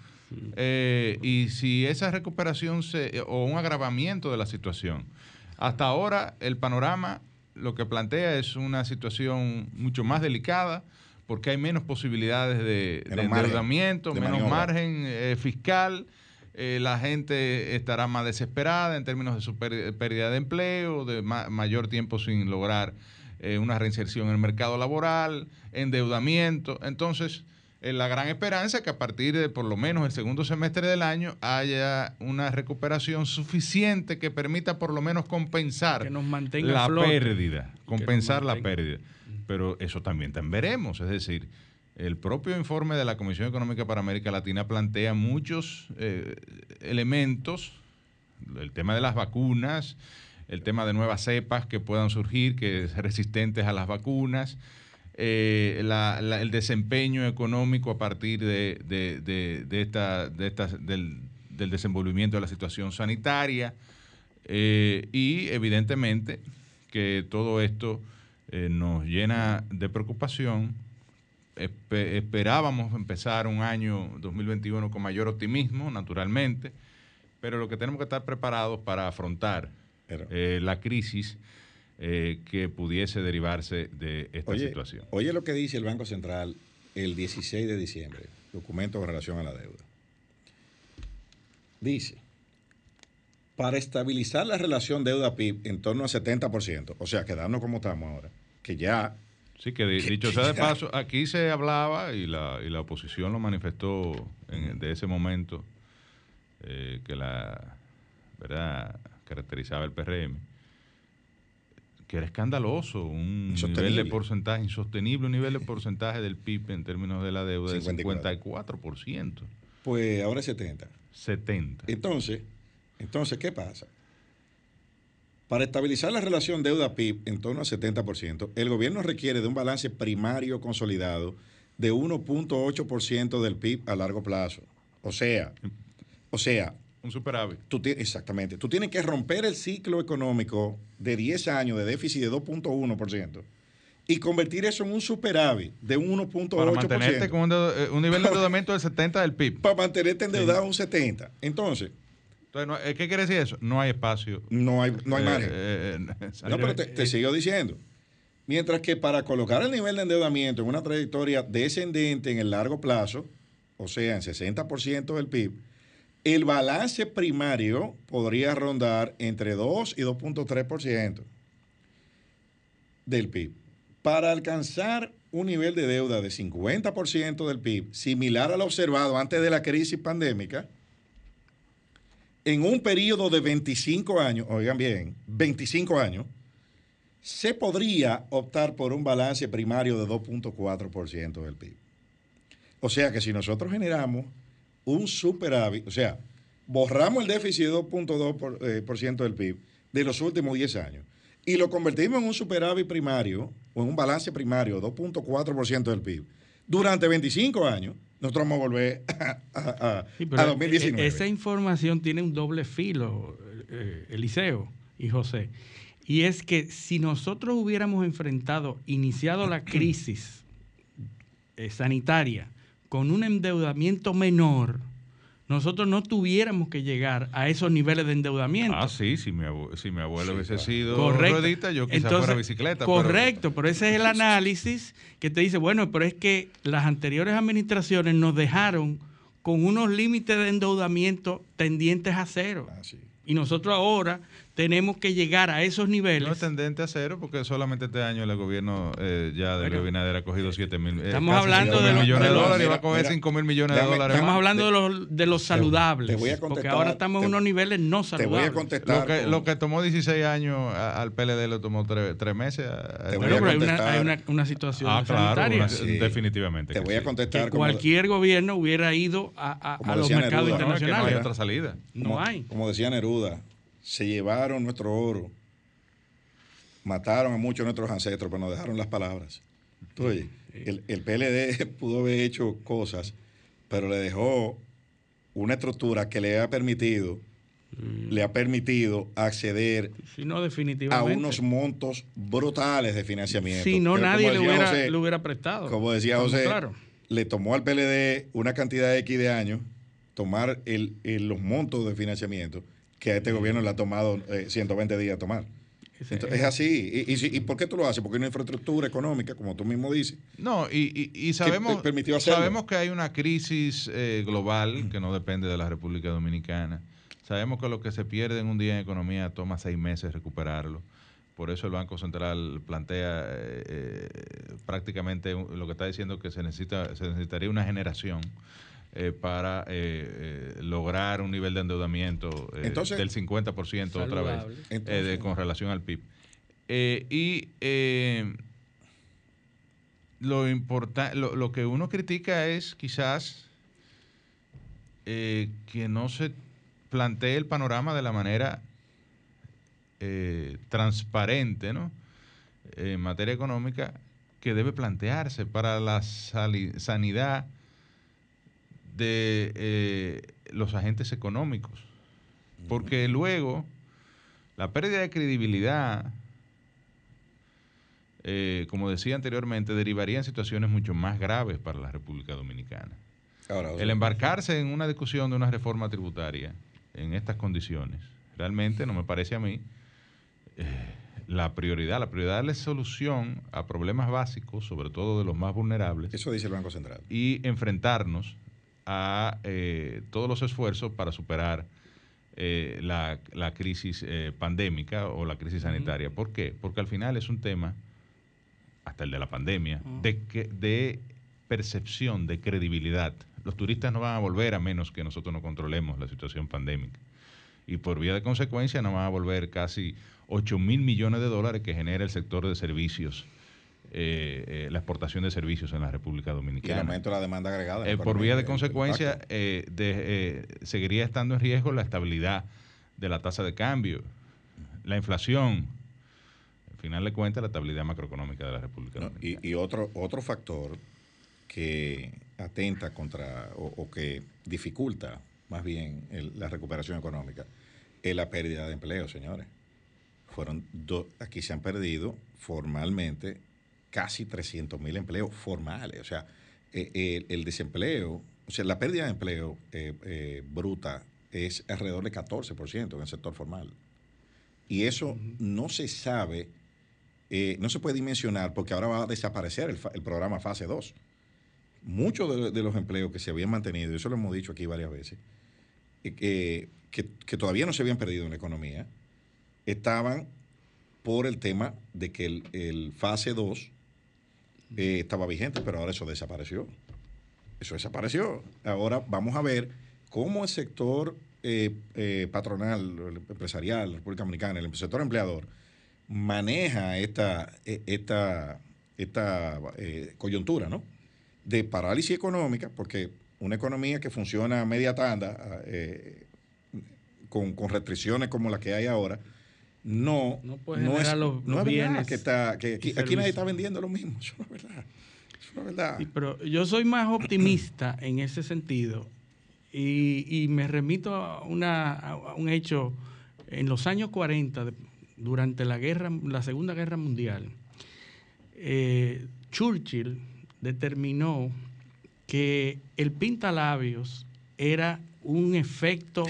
Eh, y si esa recuperación se, o un agravamiento de la situación. Hasta ahora el panorama lo que plantea es una situación mucho más delicada porque hay menos posibilidades de, de Menos margen endeudamiento, de menos maniobra. margen eh, fiscal eh, la gente estará más desesperada en términos de su pérdida de empleo, de mayor tiempo sin lograr eh, una reinserción en el mercado laboral, endeudamiento. Entonces, la gran esperanza es que a partir de por lo menos el segundo semestre del año haya una recuperación suficiente que permita por lo menos compensar la pérdida, compensar la pérdida. Pero eso también veremos, es decir, el propio informe de la Comisión Económica para América Latina plantea muchos eh, elementos, el tema de las vacunas, el tema de nuevas cepas que puedan surgir, que son resistentes a las vacunas, eh, el desempeño económico a partir de, esta, del, desenvolvimiento de la situación sanitaria eh, y evidentemente que todo esto nos llena de preocupación. Esperábamos empezar un año 2021 con mayor optimismo, naturalmente, pero lo que tenemos que estar preparados para afrontar eh, la crisis eh, que pudiese derivarse de esta situación. Oye lo que dice el Banco Central el 16 de diciembre, documento en relación a la deuda. Dice, para estabilizar la relación deuda-PIB en torno a 70%, o sea, quedarnos como estamos ahora, que ya Sí, que dicho sea de paso, aquí se hablaba y la, y la oposición lo manifestó en, de ese momento eh, que la verdad caracterizaba el PRM, que era escandaloso, un nivel de porcentaje insostenible, un nivel de porcentaje del PIB en términos de la deuda del 54%. Pues ahora es 70. 70. Entonces, entonces, ¿qué pasa? Para estabilizar la relación deuda-PIB en torno al 70%, el gobierno requiere de un balance primario consolidado de 1.8% del PIB a largo plazo. O sea, o sea, un superávit. Tú, exactamente. Tú tienes que romper el ciclo económico de 10 años de déficit de 2.1% y convertir eso en un superávit de un 1.8%. Para mantenerte con un, eh, un nivel de endeudamiento del 70 del PIB. Para mantenerte endeudado un 70. Entonces, entonces, ¿qué quiere decir eso? No hay espacio. No hay, no hay eh, margen. Eh, eh, no, pero te, sigo diciendo. Mientras que para colocar el nivel de endeudamiento en una trayectoria descendente en el largo plazo, o sea, en 60% del PIB, el balance primario podría rondar entre 2 y 2.3% del PIB. Para alcanzar un nivel de deuda de 50% del PIB, similar al observado antes de la crisis pandémica, en un periodo de 25 años, oigan bien, 25 años, se podría optar por un balance primario de 2.4% del PIB. O sea que si nosotros generamos un superávit, o sea, borramos el déficit de 2.2% eh, del PIB de los últimos 10 años y lo convertimos en un superávit primario o en un balance primario de 2.4% del PIB durante 25 años, nosotros vamos a volver a, 2019. E, esa información tiene un doble filo, eh, Eliseo y José. Y es que si nosotros hubiéramos enfrentado, iniciado la crisis eh, sanitaria con un endeudamiento menor, nosotros no tuviéramos que llegar a esos niveles de endeudamiento. Ah, sí, si mi abuelo, si mi abuelo hubiese sido correcto. yo quizás fuera bicicleta. Correcto, pero... ese es el [LAUGHS] análisis que te dice, bueno, pero es que las anteriores administraciones nos dejaron con unos límites de endeudamiento tendientes a cero. Ah, y nosotros ahora tenemos que llegar a esos niveles. No es tendente a cero porque solamente este año el gobierno eh, ya de bueno, Binader ha cogido 7 mil eh, Estamos hablando de los millones de, dólares y va a coger 5 mil millones de dólares. Estamos hablando de los, de los saludables. porque ahora estamos en unos niveles no saludables. Te voy a contestar. Lo que, lo que tomó 16 años al PLD lo tomó 3 meses. pero hay, una, hay una, una, situación ah, sanitaria. Definitivamente. Te voy a contestar. Que cualquier gobierno hubiera ido a, a, los mercados internacionales. No hay otra salida. No hay. Como decía Neruda, se llevaron nuestro oro, mataron a muchos de nuestros ancestros, pero nos dejaron las palabras. Entonces, el, el PLD [LAUGHS] pudo haber hecho cosas, pero le dejó una estructura que le ha permitido mm. le ha permitido acceder a unos montos brutales de financiamiento. Si no, nadie le hubiera, hubiera, prestado. Como decía José, le tomó al PLD una cantidad X de años tomar el, los montos de financiamiento que a este gobierno le ha tomado 120 eh, días tomar. es así. ¿Y, por qué tú lo haces? Porque hay una infraestructura económica, como tú mismo dices. No, y, sabemos, sabemos que hay una crisis eh, global que no depende de la República Dominicana. Sabemos que lo que se pierde en un día en economía toma seis meses recuperarlo. Por eso el Banco Central plantea eh, prácticamente lo que está diciendo que se necesita se necesitaría una generación eh, para lograr un nivel de endeudamiento del 50% otra vez con relación al PIB. y lo, lo, lo, que uno critica es quizás que no se plantee el panorama de la manera eh, transparente ¿no? en materia económica que debe plantearse para la sanidad de eh, los agentes económicos. Porque luego la pérdida de credibilidad, eh, como decía anteriormente, derivaría en situaciones mucho más graves para la República Dominicana. El embarcarse en una discusión de una reforma tributaria en estas condiciones, realmente no me parece a mí eh, la prioridad. La prioridad es solución a problemas básicos, sobre todo de los más vulnerables. Eso dice el Banco Central. Y enfrentarnos a eh, todos los esfuerzos para superar eh, la, crisis pandémica o la crisis sanitaria. ¿Por qué? Porque al final es un tema, hasta el de la pandemia, de, que, de percepción, de credibilidad. Los turistas no van a volver a menos que nosotros no controlemos la situación pandémica. Y por vía de consecuencia no van a volver casi 8 mil millones de dólares que genera el sector de servicios, eh, eh, la exportación de servicios en la República Dominicana. Y el aumento de la demanda agregada. Eh, por vía de consecuencia, seguiría estando en riesgo la estabilidad de la tasa de cambio, la inflación. Al final de cuentas, la estabilidad macroeconómica de la República Dominicana. Y, otro, otro factor que atenta contra o, que dificulta más bien la recuperación económica es la pérdida de empleo, señores fueron aquí se han perdido formalmente casi 300 mil empleos formales. O sea, eh, el, desempleo, o sea, la pérdida de empleo eh, eh, bruta es alrededor de 14% en el sector formal. Y eso no se sabe, no se puede dimensionar porque ahora va a desaparecer el, programa fase 2. Muchos de, los empleos que se habían mantenido, y eso lo hemos dicho aquí varias veces, que, que todavía no se habían perdido en la economía, estaban por el tema de que el, fase 2 eh, estaba vigente, pero ahora eso desapareció. Eso desapareció. Ahora vamos a ver cómo el sector eh, eh, patronal, empresarial, la República Dominicana, el sector empleador, maneja esta, esta, esta coyuntura, ¿no? De parálisis económica, porque una economía que funciona a media tanda, con, con restricciones como la que hay ahora, no, no, es, los, bienes que está que aquí, nadie está vendiendo lo mismo [LAUGHS] eso no es verdad eso no es verdad. Pero yo soy más optimista en ese sentido y, me remito a, una, un hecho. En los años 40 durante la guerra la segunda guerra mundial eh, Churchill determinó que el pintalabios era un efecto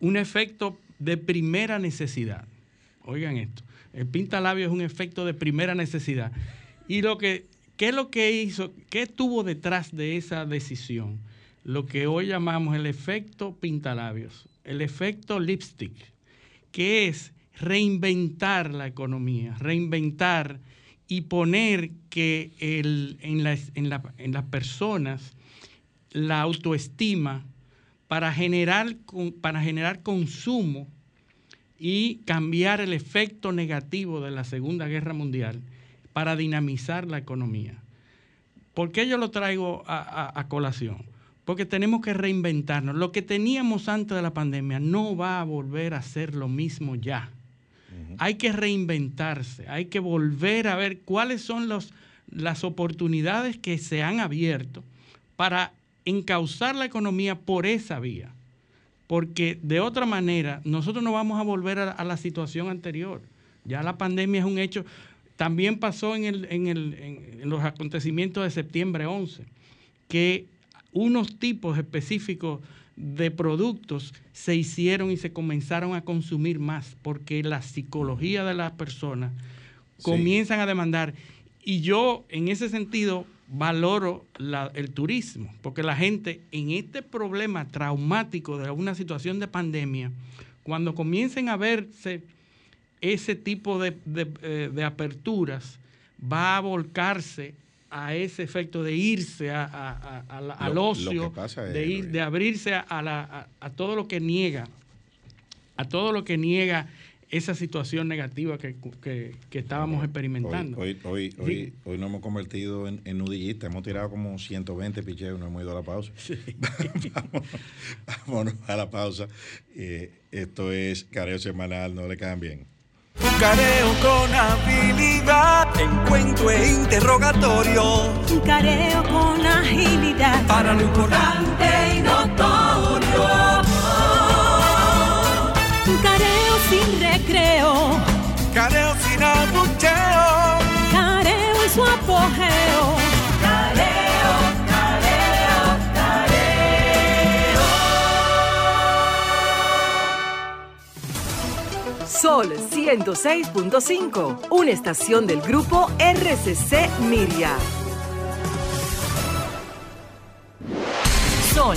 un efecto de primera necesidad. Oigan esto, el pintalabio es un efecto de primera necesidad. Y lo que, ¿qué es lo que hizo? ¿Qué estuvo detrás de esa decisión? Lo que hoy llamamos el efecto pintalabios, el efecto lipstick, que es reinventar la economía, reinventar y poner que el, en, las, en, en las personas la autoestima para generar, para generar consumo y cambiar el efecto negativo de la Segunda Guerra Mundial para dinamizar la economía. ¿Por qué yo lo traigo a, colación? Porque tenemos que reinventarnos. Lo que teníamos antes de la pandemia no va a volver a ser lo mismo ya. Hay que reinventarse, hay que volver a ver cuáles son los, las oportunidades que se han abierto para encauzar la economía por esa vía, porque de otra manera nosotros no vamos a volver a, la situación anterior. Ya la pandemia es un hecho. También pasó en, los acontecimientos de septiembre 11, que unos tipos específicos de productos se hicieron y se comenzaron a consumir más, porque la psicología de las personas comienzan a demandar. Y yo, en ese sentido, valoro el turismo, porque la gente en este problema traumático de una situación de pandemia, cuando comiencen a verse ese tipo de, eh, aperturas, va a volcarse a ese efecto de irse al ocio, de, ir, de abrirse a, todo lo que niega, a todo lo que niega esa situación negativa que, estábamos experimentando. Hoy, hoy, hoy, hoy, nos hemos convertido en, en nudillistas, hemos tirado como 120 picheos y no hemos ido a la pausa. [LAUGHS] vámonos, a la pausa. Eh, esto es Careo Semanal, no le cambien. Careo con habilidad, encuentro e interrogatorio. Careo con agilidad. Para lo importante y notorio. Careo sin abucheo. Careo en su apogeo. Sol 106.5, una estación del grupo RCC Miria. Sol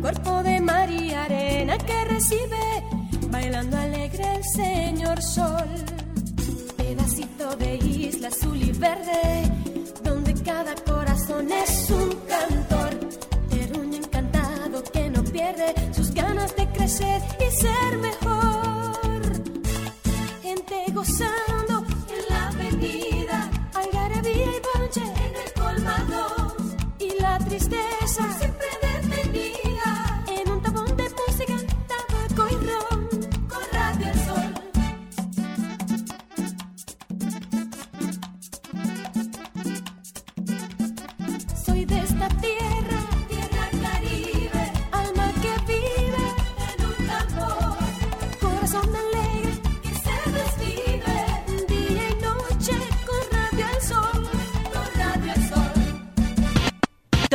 cuerpo de mar y arena que recibe, bailando alegre el señor sol. Pedacito de isla azul y verde, donde cada corazón es un cantor, terruño encantado que no pierde sus ganas de crecer y ser mejor. Gente gozando en la avenida, algarabía y bonche en el colmado. Y la tristeza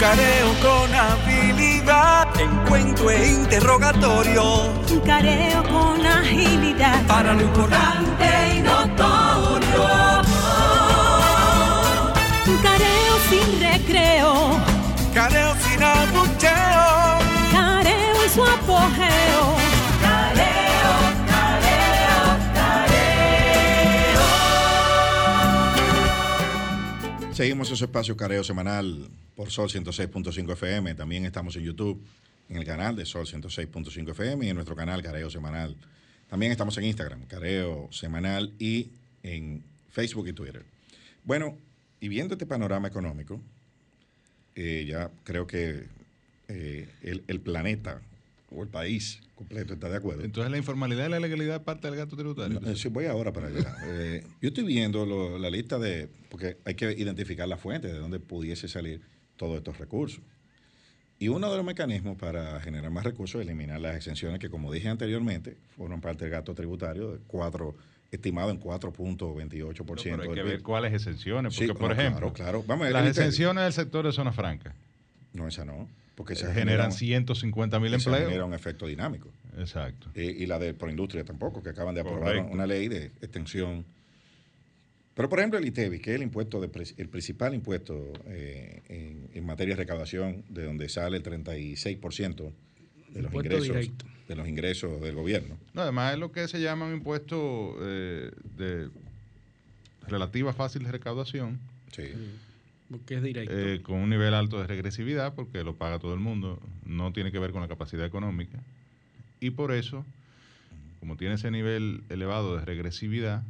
Careo con habilidad, encuentro e interrogatorio. Careo con agilidad. Para lo importante y notorio. Careo sin recreo. Careo sin abucheo. Careo en su apogeo. Seguimos ese espacio Careo Semanal por Sol 106.5 FM. También estamos en YouTube, en el canal de Sol 106.5 FM y en nuestro canal Careo Semanal. También estamos en Instagram, Careo Semanal y en Facebook y Twitter. Bueno, y viendo este panorama económico, eh, ya creo que eh, el planeta o el país completo está de acuerdo. Entonces la informalidad y la legalidad es parte del gasto tributario. No, eh, sí, voy ahora para allá. [LAUGHS] Eh, yo estoy viendo lo- la lista de, porque hay que identificar la fuente de dónde pudiese salir todos estos recursos. Y uno de los mecanismos para generar más recursos es eliminar las exenciones que, como dije anteriormente, forman parte del gasto tributario de cuatro, estimado en 4.28%. No, pero hay que ver cuáles exenciones, Sí, porque por no, ejemplo, claro. Vamos a ver las exenciones del sector de zona franca No, esa no. Porque esa generan genera- 150 mil empleos. genera un efecto dinámico. Exacto. Eh, y la de por industria tampoco, que acaban de aprobar Correcto. una ley de extensión. Pero, por ejemplo, el ITEVI, que es el impuesto de, el principal impuesto eh, en, en materia de recaudación, de donde sale el 36% de los Impuesto ingresos directo. de los ingresos del gobierno. No, además es lo que se llama un impuesto eh, de relativa fácil de recaudación. Sí. Porque es directo. eh, con un nivel alto de regresividad, porque lo paga todo el mundo, no tiene que ver con la capacidad económica. Y por eso, como tiene ese nivel elevado de regresividad,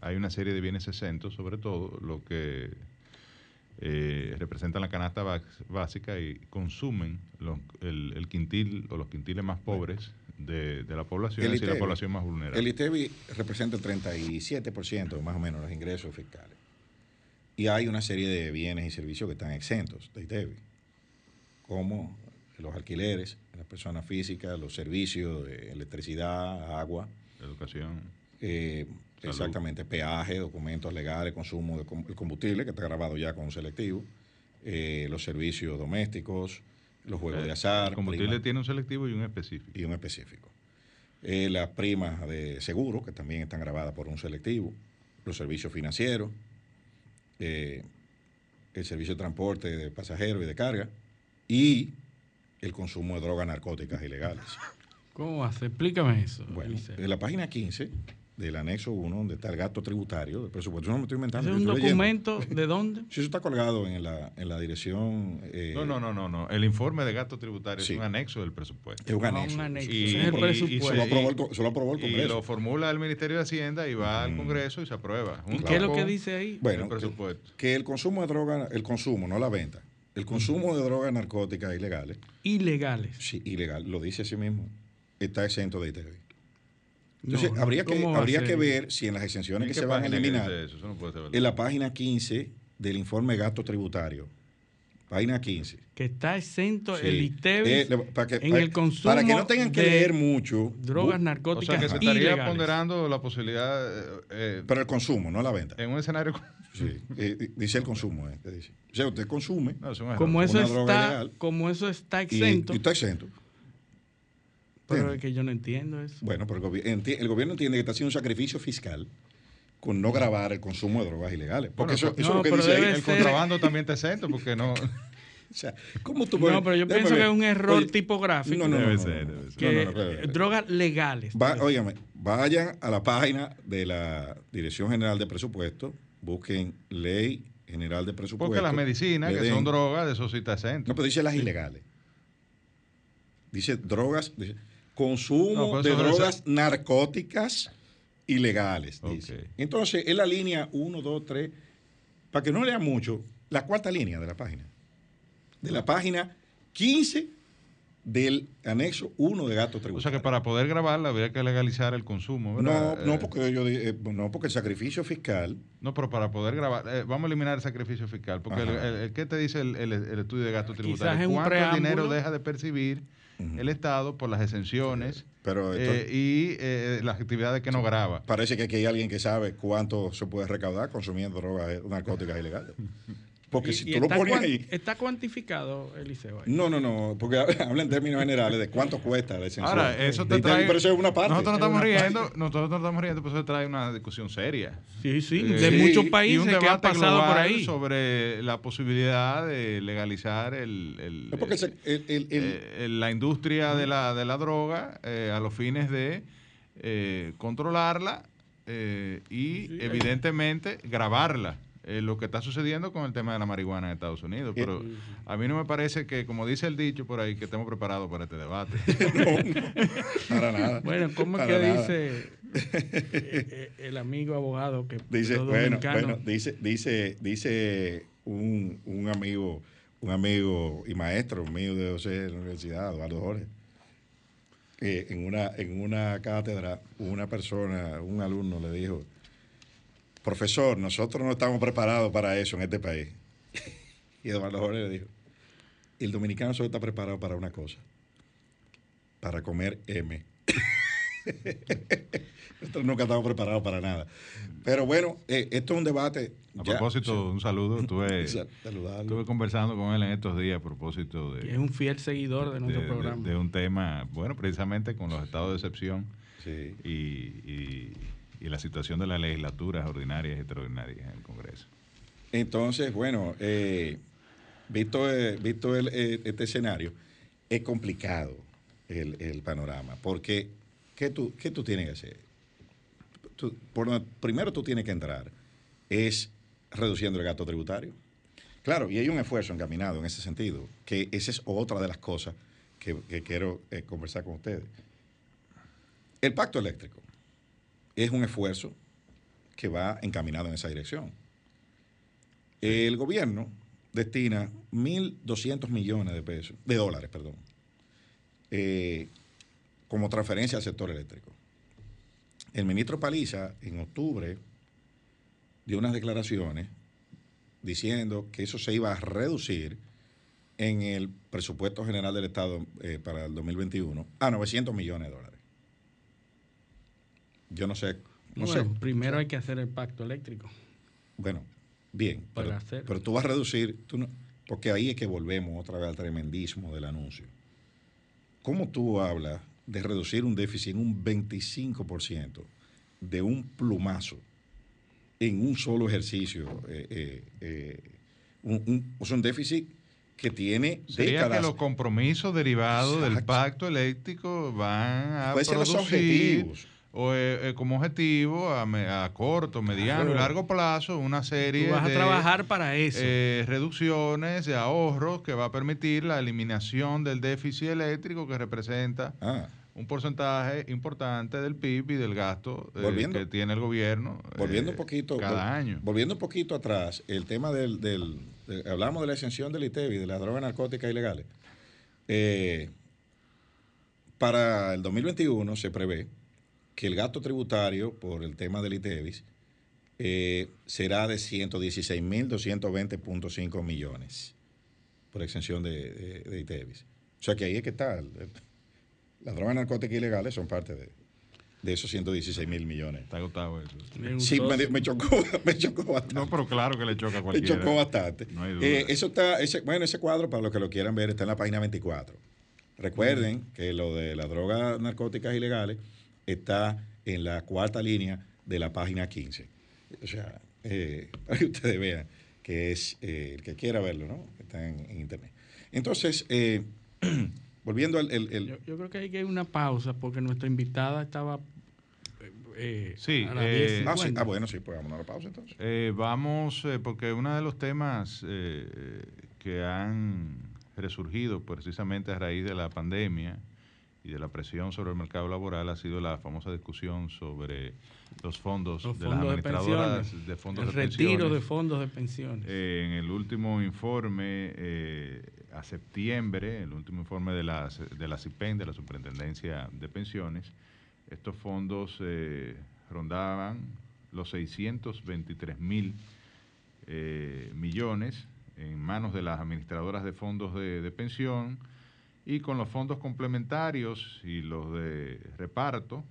hay una serie de bienes exentos, sobre todo lo que eh, representan la canasta básica y consumen los- el, el quintil o los quintiles más pobres de, de la población, es decir, la población más vulnerable. El ITEVI representa el 37% más o menos de los ingresos fiscales. Y hay una serie de bienes y servicios que están exentos de ITEVI, como los alquileres, las personas físicas, los servicios de electricidad, agua, Educación. eh, exactamente, peaje, documentos legales, consumo de com- combustible, que está grabado ya con un selectivo, eh, los servicios domésticos, los juegos de Eh, azar, el combustible prima- tiene un selectivo y un específico. y un específico. Las primas de seguro, que también están grabadas por un selectivo, los servicios financieros, eh, el servicio de transporte de pasajeros y de carga, y el consumo de drogas narcóticas ilegales. ¿Cómo hace? Explícame eso. Bueno, en la página 15 del anexo 1, donde está el gasto tributario del presupuesto, yo no me estoy inventando. ¿Ese es un leyendo. documento de dónde? Sí, eso está colgado en la, en la dirección. eh, No, no, no, no, no. El informe de gasto tributario Sí. es un anexo del presupuesto. Es un Ah, anexo. un anexo. Y- es el y- y presupuesto. Se lo aprobó el, co- se lo aprobó el Y Congreso. lo formula el Ministerio de Hacienda y va al Mm. Congreso y se aprueba. ¿Y qué es lo que dice ahí? Bueno, el presupuesto. que el consumo de droga, el consumo, no la venta, el consumo de drogas narcóticas ilegales, Ilegales. sí, ilegal, lo dice así mismo, está exento de ITV. Entonces, No, habría, que, ¿cómo va a habría que ver si en las exenciones ¿En que se van a eliminar, eso? Eso no puede ser verdad. en la página 15 del informe gasto tributario, página 15. Que está exento Sí. el ITEVIS Eh, para que, en para- el consumo Para que no tengan que leer mucho, drogas bu- o narcóticas sea que se estaría ilegales. ponderando la posibilidad eh, eh, pero el consumo, no la venta. en un escenario. Sí, eh, dice el consumo. eh, dice. O sea, usted consume No, es un error. Como eso una droga está, ilegal. como eso está y, exento, y está exento. Pero es que yo no entiendo eso. Bueno, pero el, gobi- enti- el gobierno entiende que está haciendo un sacrificio fiscal con no grabar el consumo de drogas ilegales. Porque Bueno, eso, eso no, es lo que dice ahí. El ser- contrabando también está exento porque no. [LAUGHS] O sea, ¿cómo tú No, puedes- pero yo déjame pienso que es un error Oye, tipográfico. No, no, no. Debe no, ser, no, debe no, ser. que no, no, drogas legales. Va- ser. óigame, vayan a la página de la Dirección General de Presupuesto, busquen Ley General de Presupuesto. Porque las medicinas, que den- son drogas, de eso sí está exento. No, pero dice las ilegales. Dice drogas, dice consumo No, de drogas ser- narcóticas ilegales. Dice. Entonces, es la línea 1, 2, 3, para que no lean mucho, la cuarta línea de la página. De la página 15 del anexo 1 de gasto O tributario. sea que para poder grabarla habría que legalizar el consumo. no, ¿verdad? no, Eh, porque yo, eh, no, porque el sacrificio fiscal No, pero para poder grabar, eh, vamos a eliminar el sacrificio fiscal, porque el, el- el- ¿qué te dice el, el- el estudio de gasto Quizás tributario? ¿Cuánto dinero deja de percibir el Estado por las exenciones Pero esto- eh, y eh, las actividades que no graba? parece que aquí hay alguien que sabe cuánto se puede recaudar consumiendo drogas eh, narcóticas ilegales. [LAUGHS] Porque Y- si y tú lo cuan- ahí, Está cuantificado, Eliseo. ahí. No, no, no, porque [LAUGHS] habla en términos generales de cuánto cuesta la. Ahora, eso te trae... Pero eso es una parte. Nosotros nos estamos riendo, nosotros nos estamos riendo, pero eso trae una discusión seria. Sí, sí, Eh, de muchos y países un que han debate pasado por ahí. sobre la posibilidad de legalizar el, el- porque el- el- el- eh, la industria de la, de la droga eh, a los fines de eh, controlarla eh, y Sí, evidentemente grabarla. Eh, lo que está sucediendo con el tema de la marihuana en Estados Unidos. Pero a mí no me parece que, como dice el dicho por ahí, que estemos preparados para este debate. [LAUGHS] para nada. Bueno, ¿cómo es que nada. dice [LAUGHS] eh, eh, el amigo abogado que Dice, los bueno, dominicanos- bueno, dice, dice, dice un, un amigo, un amigo y maestro mío de José de la Universidad, Eduardo Jorge, que en una, en una cátedra, una persona, un alumno le dijo, profesor, nosotros no estamos preparados para eso en este país. [LAUGHS] y Eduardo Jorge le dijo, el dominicano solo está preparado para una cosa, para comer M. [LAUGHS] Nosotros nunca estamos preparados para nada. Pero bueno, eh, esto es un debate. A ya- propósito, un saludo. [LAUGHS] Estuve, conversando con él en estos días a propósito de, que es un fiel seguidor de nuestro de- programa. de un tema, bueno, precisamente con los estados de excepción Sí. y, y- y la situación de las legislaturas ordinarias y extraordinarias en el Congreso. Entonces, bueno, eh, visto, eh, visto eh, este escenario, es complicado el, panorama. Porque, ¿qué tú, qué tú tienes que hacer? por, primero tú tienes que entrar, es reduciendo el gasto tributario. Claro, y hay un esfuerzo encaminado en ese sentido, que esa es otra de las cosas que, quiero conversar con ustedes. El pacto eléctrico es un esfuerzo que va encaminado en esa dirección. El gobierno destina 1.200 millones de pesos, de dólares, perdón, eh, como transferencia al sector eléctrico. El ministro Paliza en octubre dio unas declaraciones diciendo que eso se iba a reducir en el presupuesto general del Estado eh, para el 2021 a 900 millones de dólares. Yo no sé. No sé. Primero hay que hacer el pacto eléctrico. Bueno, bien. pero, pero, tú vas a reducir, tú no, porque ahí es que volvemos otra vez al tremendismo del anuncio. ¿Cómo tú hablas de reducir un déficit en un 25% de un plumazo en un solo ejercicio? Eh, eh, eh un, o sea, un déficit que tiene Sería que los compromisos derivados del pacto eléctrico van a producir los objetivos o eh, como objetivo a, corto, mediano y largo plazo una serie Tú vas de a trabajar para eso. Eh, reducciones de ahorros que va a permitir la eliminación del déficit eléctrico que representa ah. un porcentaje importante del PIB y del gasto eh, que tiene el gobierno volviendo un poquito cada año. Volviendo un poquito atrás, el tema del, del hablamos de la exención del ITEVI, de las drogas narcóticas ilegales. para el 2021 se prevé que el gasto tributario por el tema del ITEVIS eh, será de 116.220.5 millones por exención de, de, ITEVIS. O sea que ahí es que está. las drogas narcóticas ilegales son parte de, esos 116 mil millones. Está agotado eso. Sí, me, chocó, [LAUGHS] me chocó bastante. No, pero claro que le choca a cualquiera. Me chocó bastante. No hay duda. Eh, eso está, ese, bueno, ese cuadro, para los que lo quieran ver, está en la página 24. Recuerden que lo de las drogas narcóticas ilegales está en la cuarta línea de la página 15. O sea, eh, [LAUGHS] para que ustedes vean que es eh, el que quiera verlo, ¿no? Está en, internet. Entonces, eh, [CLEARS THROAT] volviendo al... yo, creo que hay que ir una pausa porque nuestra invitada estaba... sí, a ah, sí, ah, bueno, sí, pues vamos a la pausa entonces. vamos, porque uno de los temas que han resurgido precisamente a raíz de la pandemia y de la presión sobre el mercado laboral ha sido la famosa discusión sobre los fondos, de las administradoras de, fondos el retiro de fondos de pensiones. Eh, en el último informe eh, a septiembre, el último informe de la, de la CIPEN, de la Superintendencia de Pensiones, estos fondos eh, rondaban los 623 mil millones en manos de las administradoras de fondos de, de pensión y con los fondos complementarios y los de reparto,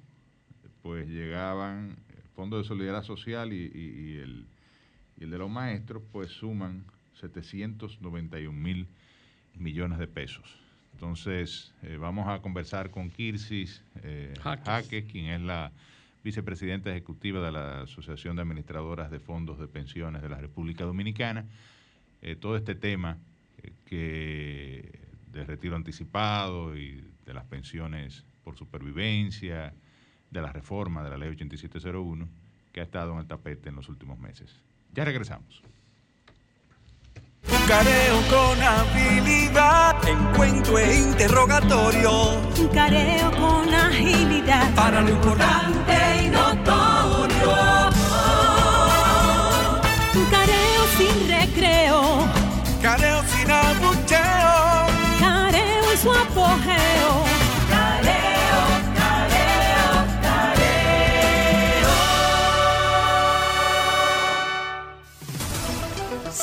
pues llegaban, el Fondo de Solidaridad Social y, el, de los maestros, pues suman 791 mil millones de pesos. Entonces, eh, vamos a conversar con Kirsis eh, Jaque, quien es la vicepresidenta ejecutiva de la Asociación de Administradoras de Fondos de Pensiones de la República Dominicana. Eh, todo este tema eh, que de retiro anticipado y de las pensiones por supervivencia, de la reforma de la ley 8701, que ha estado en el tapete en los últimos meses. Ya regresamos. Careo con habilidad, encuentro e interrogatorio. Careo con agilidad. Para lo importante y notorio.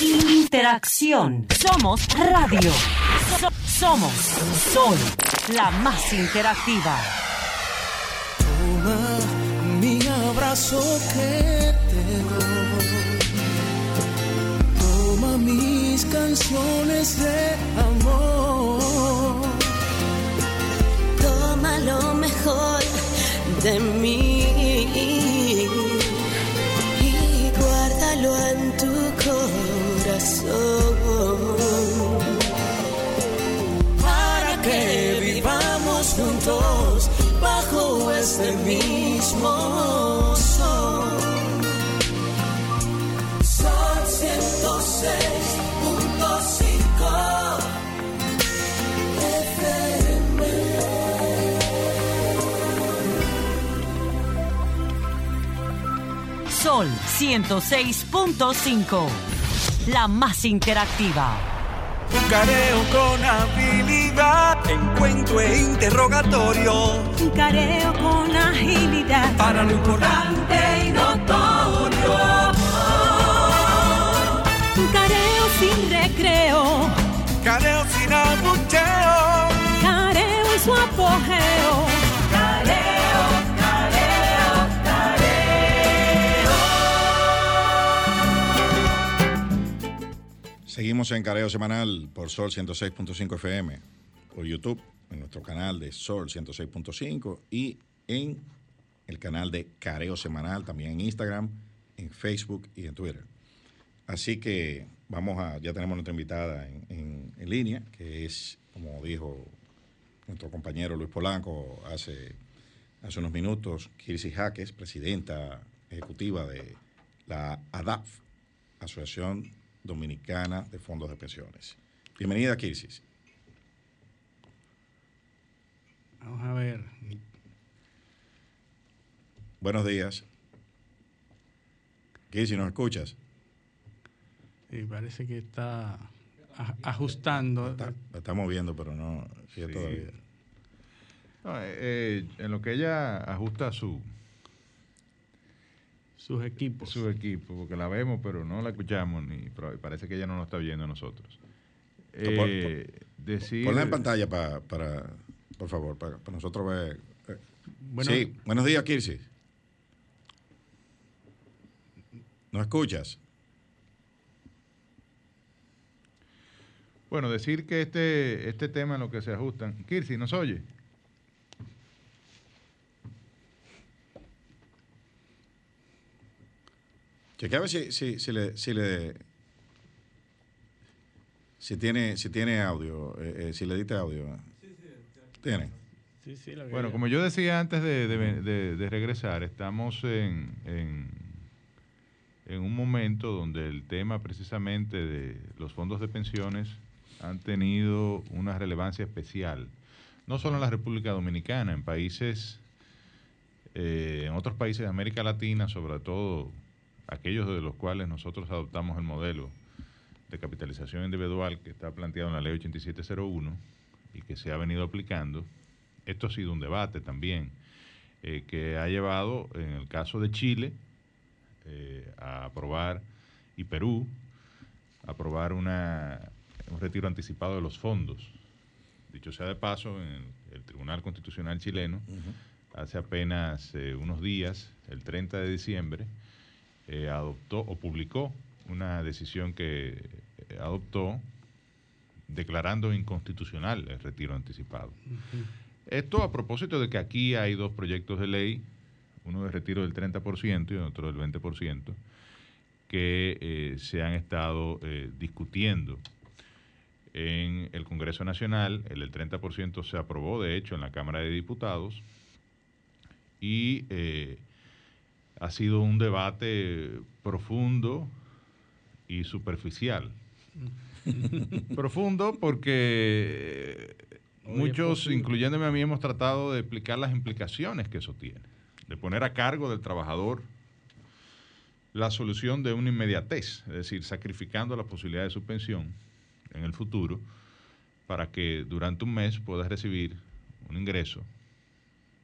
interacción. Somos radio. So- somos Sol, la más interactiva. Toma mi abrazo que te doy. Toma mis canciones de amor. Toma lo mejor de mí Para que vivamos juntos bajo este mismo sol. Sol 106.5 Sol 106.5. La más interactiva. Un careo con habilidad, encuentro e interrogatorio. Un careo con agilidad. Para lo importante y notorio. Un careo sin recreo. Careo sin abucheo. Careo y su apogeo. Seguimos en Careo Semanal por Sol 106.5 FM, por YouTube, en nuestro canal de Sol 106.5 y en el canal de Careo Semanal, también en Instagram, en Facebook y en Twitter. Así que vamos a, ya tenemos nuestra invitada en, línea, que es, como dijo nuestro compañero Luis Polanco hace, hace unos minutos, Kirsi Jaques, presidenta ejecutiva de la ADAF, Asociación Dominicana de Fondos de Pensiones. Bienvenida, Kirsis. Vamos a ver. Buenos días. Kirsi, ¿nos escuchas? Sí, parece que está ajustando. Está, la estamos viendo, pero no sí, Sí. todavía. No, eh, eh, en lo que ella ajusta su, sus equipos. su equipo, porque la vemos, pero no la escuchamos, ni pero parece que ella no nos está viendo a nosotros. No, pon- Eh, decir, Ponla en pantalla pa- para, por favor, para, para nosotros ver. eh. Bueno, sí, buenos días, Kirsi. ¿Nos escuchas? Bueno, decir que este, este tema en lo que se ajustan. Kirsi, ¿nos oye? Chequea a ver si, si, si le, si le si tiene, si tiene audio, eh, eh, si le diste audio. ¿Tiene? sí, sí, lo que Bueno, como yo decía antes de, de- de- de regresar, estamos en, en, en un momento donde el tema precisamente de los fondos de pensiones han tenido una relevancia especial, no solo en la República Dominicana, en países, eh, en otros países de América Latina, sobre todo aquellos de los cuales nosotros adoptamos el modelo de capitalización individual que está planteado en la ley 8701 y que se ha venido aplicando. Esto ha sido un debate también eh, que ha llevado, en el caso de Chile, eh, a aprobar, y Perú, a aprobar una, un retiro anticipado de los fondos. Dicho sea de paso, en el, el Tribunal Constitucional chileno, hace apenas eh, unos días, el 30 de diciembre, eh, adoptó o publicó una decisión que eh, adoptó declarando inconstitucional el retiro anticipado. Esto a propósito de que aquí hay dos proyectos de ley, uno de retiro del 30% y otro del 20%, que eh, se han estado eh, discutiendo en el Congreso Nacional. El del 30% se aprobó, de hecho, en la Cámara de Diputados y eh, ha sido un debate profundo y superficial. [LAUGHS] profundo porque Oye, muchos, profundo. incluyéndome a mí, hemos tratado de explicar las implicaciones que eso tiene. de poner a cargo del trabajador la solución de una inmediatez, es decir, sacrificando la posibilidad de su pensión en el futuro para que durante un mes pueda recibir un ingreso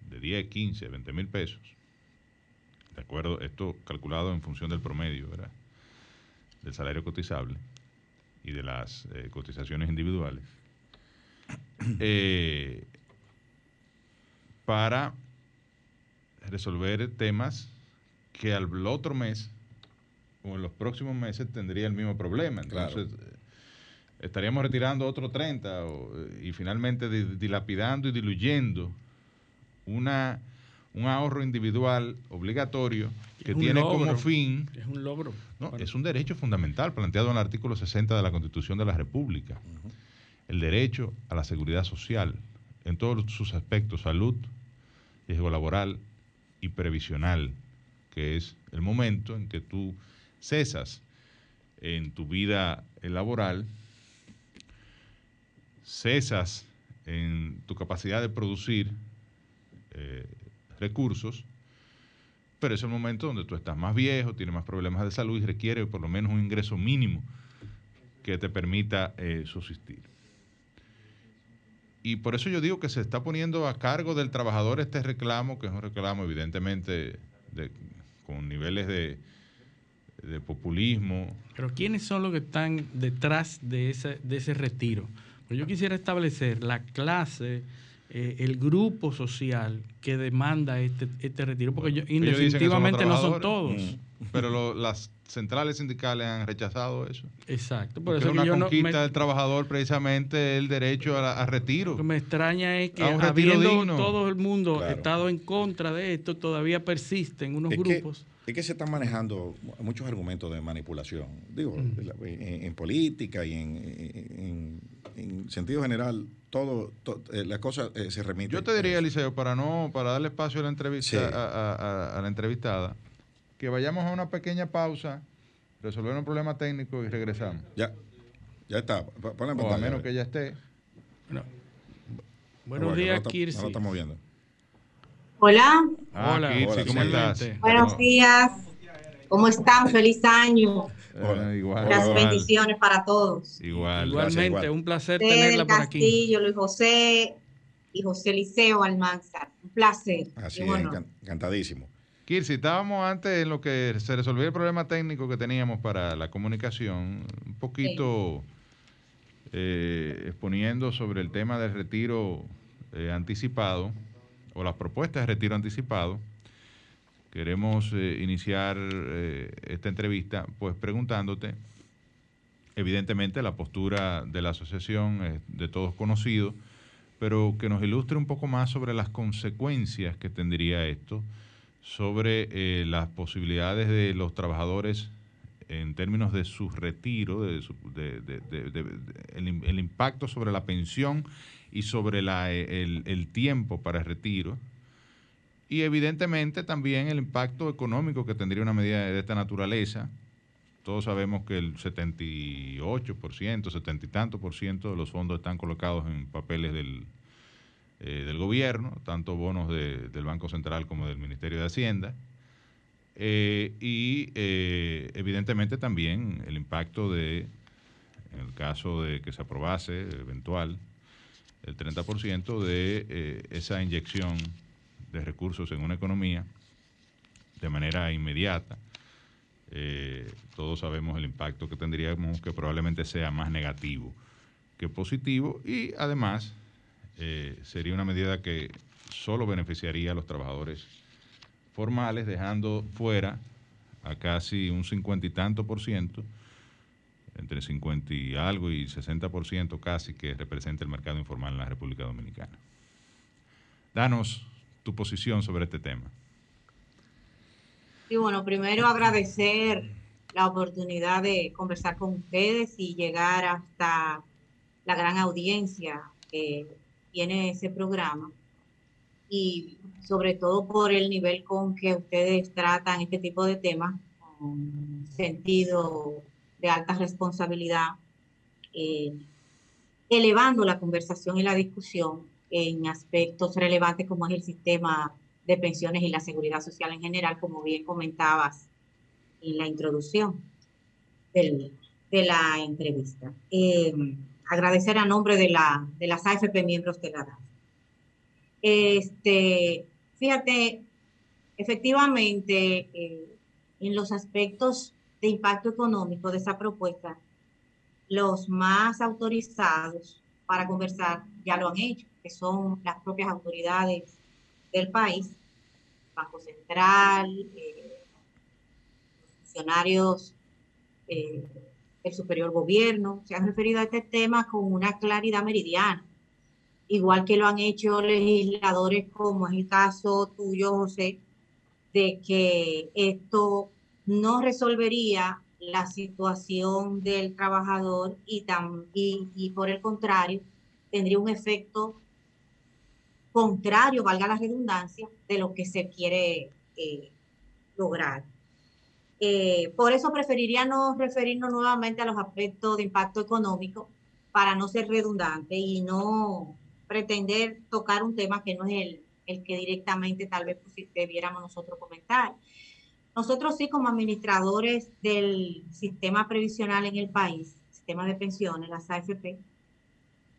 de 10, 15, 20 mil pesos. De acuerdo, esto calculado en función del promedio, ¿verdad? Del salario cotizable y de las eh, cotizaciones individuales. [CLEARS THROAT] Eh, para resolver temas que al otro mes o en los próximos meses tendría el mismo problema. Entonces, eh, estaríamos retirando otro 30 y finalmente dilapidando y diluyendo una, un ahorro individual obligatorio que tiene como fin... Es un logro. No, es un derecho fundamental planteado en el artículo 60 de la Constitución de la República. El derecho a la seguridad social en todos sus aspectos, salud, riesgo laboral y previsional, que es el momento en que tú cesas en tu vida laboral, cesas en tu capacidad de producir eh, recursos, pero es el momento donde tú estás más viejo, tienes más problemas de salud y requiere por lo menos un ingreso mínimo que te permita eh, subsistir. Y por eso yo digo que se está poniendo a cargo del trabajador este reclamo, que es un reclamo evidentemente con niveles de, populismo. Pero ¿quiénes son los que están detrás de ese, de ese retiro? Pues yo quisiera establecer la clase, eh, el grupo social que demanda este, este retiro, porque yo, indefinitivamente no son todos. Mm. Pero las centrales sindicales han rechazado eso. Exacto. Por eso es una conquista del trabajador precisamente el derecho a, retiro. Lo que me extraña es que habiendo todo el mundo estado en contra de esto, todavía persisten unos grupos. Es que se están manejando muchos argumentos de manipulación. Digo, mm. en, política y en, sentido general, todo, eh, las cosas eh, se remiten. Yo te diría, Eliseo, para no, para darle espacio a la entrevista, a la entrevistada, que vayamos a una pequeña pausa, resolver un problema técnico y regresamos. Ya, ya está. o a menos que ya esté. Buenos días, Kirsi. No estamos viendo. Hola. Ah, Hola, Kirsi, ¿cómo estás? Buenos días. ¿Cómo están? Feliz año. Hola, igual. Las bendiciones para todos. Igual. Igualmente, un placer tenerla por aquí. Castillo, Luis José y José Liceo Almanzar. Un placer. Así es, encantadísimo. Kirsi, estábamos antes en lo que se resolvió el problema técnico que teníamos para la comunicación, un poquito eh, exponiendo sobre el tema del retiro eh, anticipado o las propuestas de retiro anticipado. Queremos eh, iniciar esta entrevista pues preguntándote, evidentemente la postura de la asociación es de todos conocido, pero que nos ilustre un poco más sobre las consecuencias que tendría esto sobre eh, las posibilidades de los trabajadores en términos de su retiro, de, el, impacto sobre la pensión y sobre el, tiempo para el retiro. Y evidentemente también el impacto económico que tendría una medida de esta naturaleza. Todos sabemos que el 78%, 70 y tanto por ciento de los fondos están colocados en papeles del, eh, del gobierno, tanto bonos del Banco Central como del Ministerio de Hacienda. Eh, y eh, evidentemente también el impacto de, en el caso de que se aprobase eventual, el 30% de esa inyección de recursos en una economía de manera inmediata. todos sabemos el impacto que tendríamos que probablemente sea más negativo que positivo y además eh, sería una medida que solo beneficiaría a los trabajadores formales, dejando fuera a casi un cincuenta y tanto por ciento, entre 50 y algo y 60 por ciento casi que representa el mercado informal en la República Dominicana. Danos tu posición sobre este tema. Sí, bueno, primero agradecer la oportunidad de conversar con ustedes y llegar hasta la gran audiencia que tiene ese programa y sobre todo por el nivel con que ustedes tratan este tipo de temas, con sentido de alta responsabilidad, eh, elevando la conversación y la discusión en aspectos relevantes como es el sistema de pensiones y la seguridad social en general, como bien comentabas en la introducción del, de la entrevista. Eh, agradecer a nombre de, la, de las AFP miembros de la DAF. Este, fíjate, efectivamente, eh, en los aspectos de impacto económico de esa propuesta, los más autorizados para conversar ya lo han hecho, que son las propias autoridades del país, Banco Central, eh, funcionarios eh, del superior gobierno, se han referido a este tema con una claridad meridiana, igual que lo han hecho legisladores como es el caso tuyo, José, de que esto no resolvería la situación del trabajador y, y, por el contrario tendría un efecto contrario, valga la redundancia, de lo que se quiere eh, lograr. Eh, por eso preferiría no referirnos nuevamente a los aspectos de impacto económico para no ser redundante y no pretender tocar un tema que no es el, el que directamente tal vez debiéramos nosotros comentar. Nosotros sí como administradores del sistema previsional en el país, sistema de pensiones, las AFP,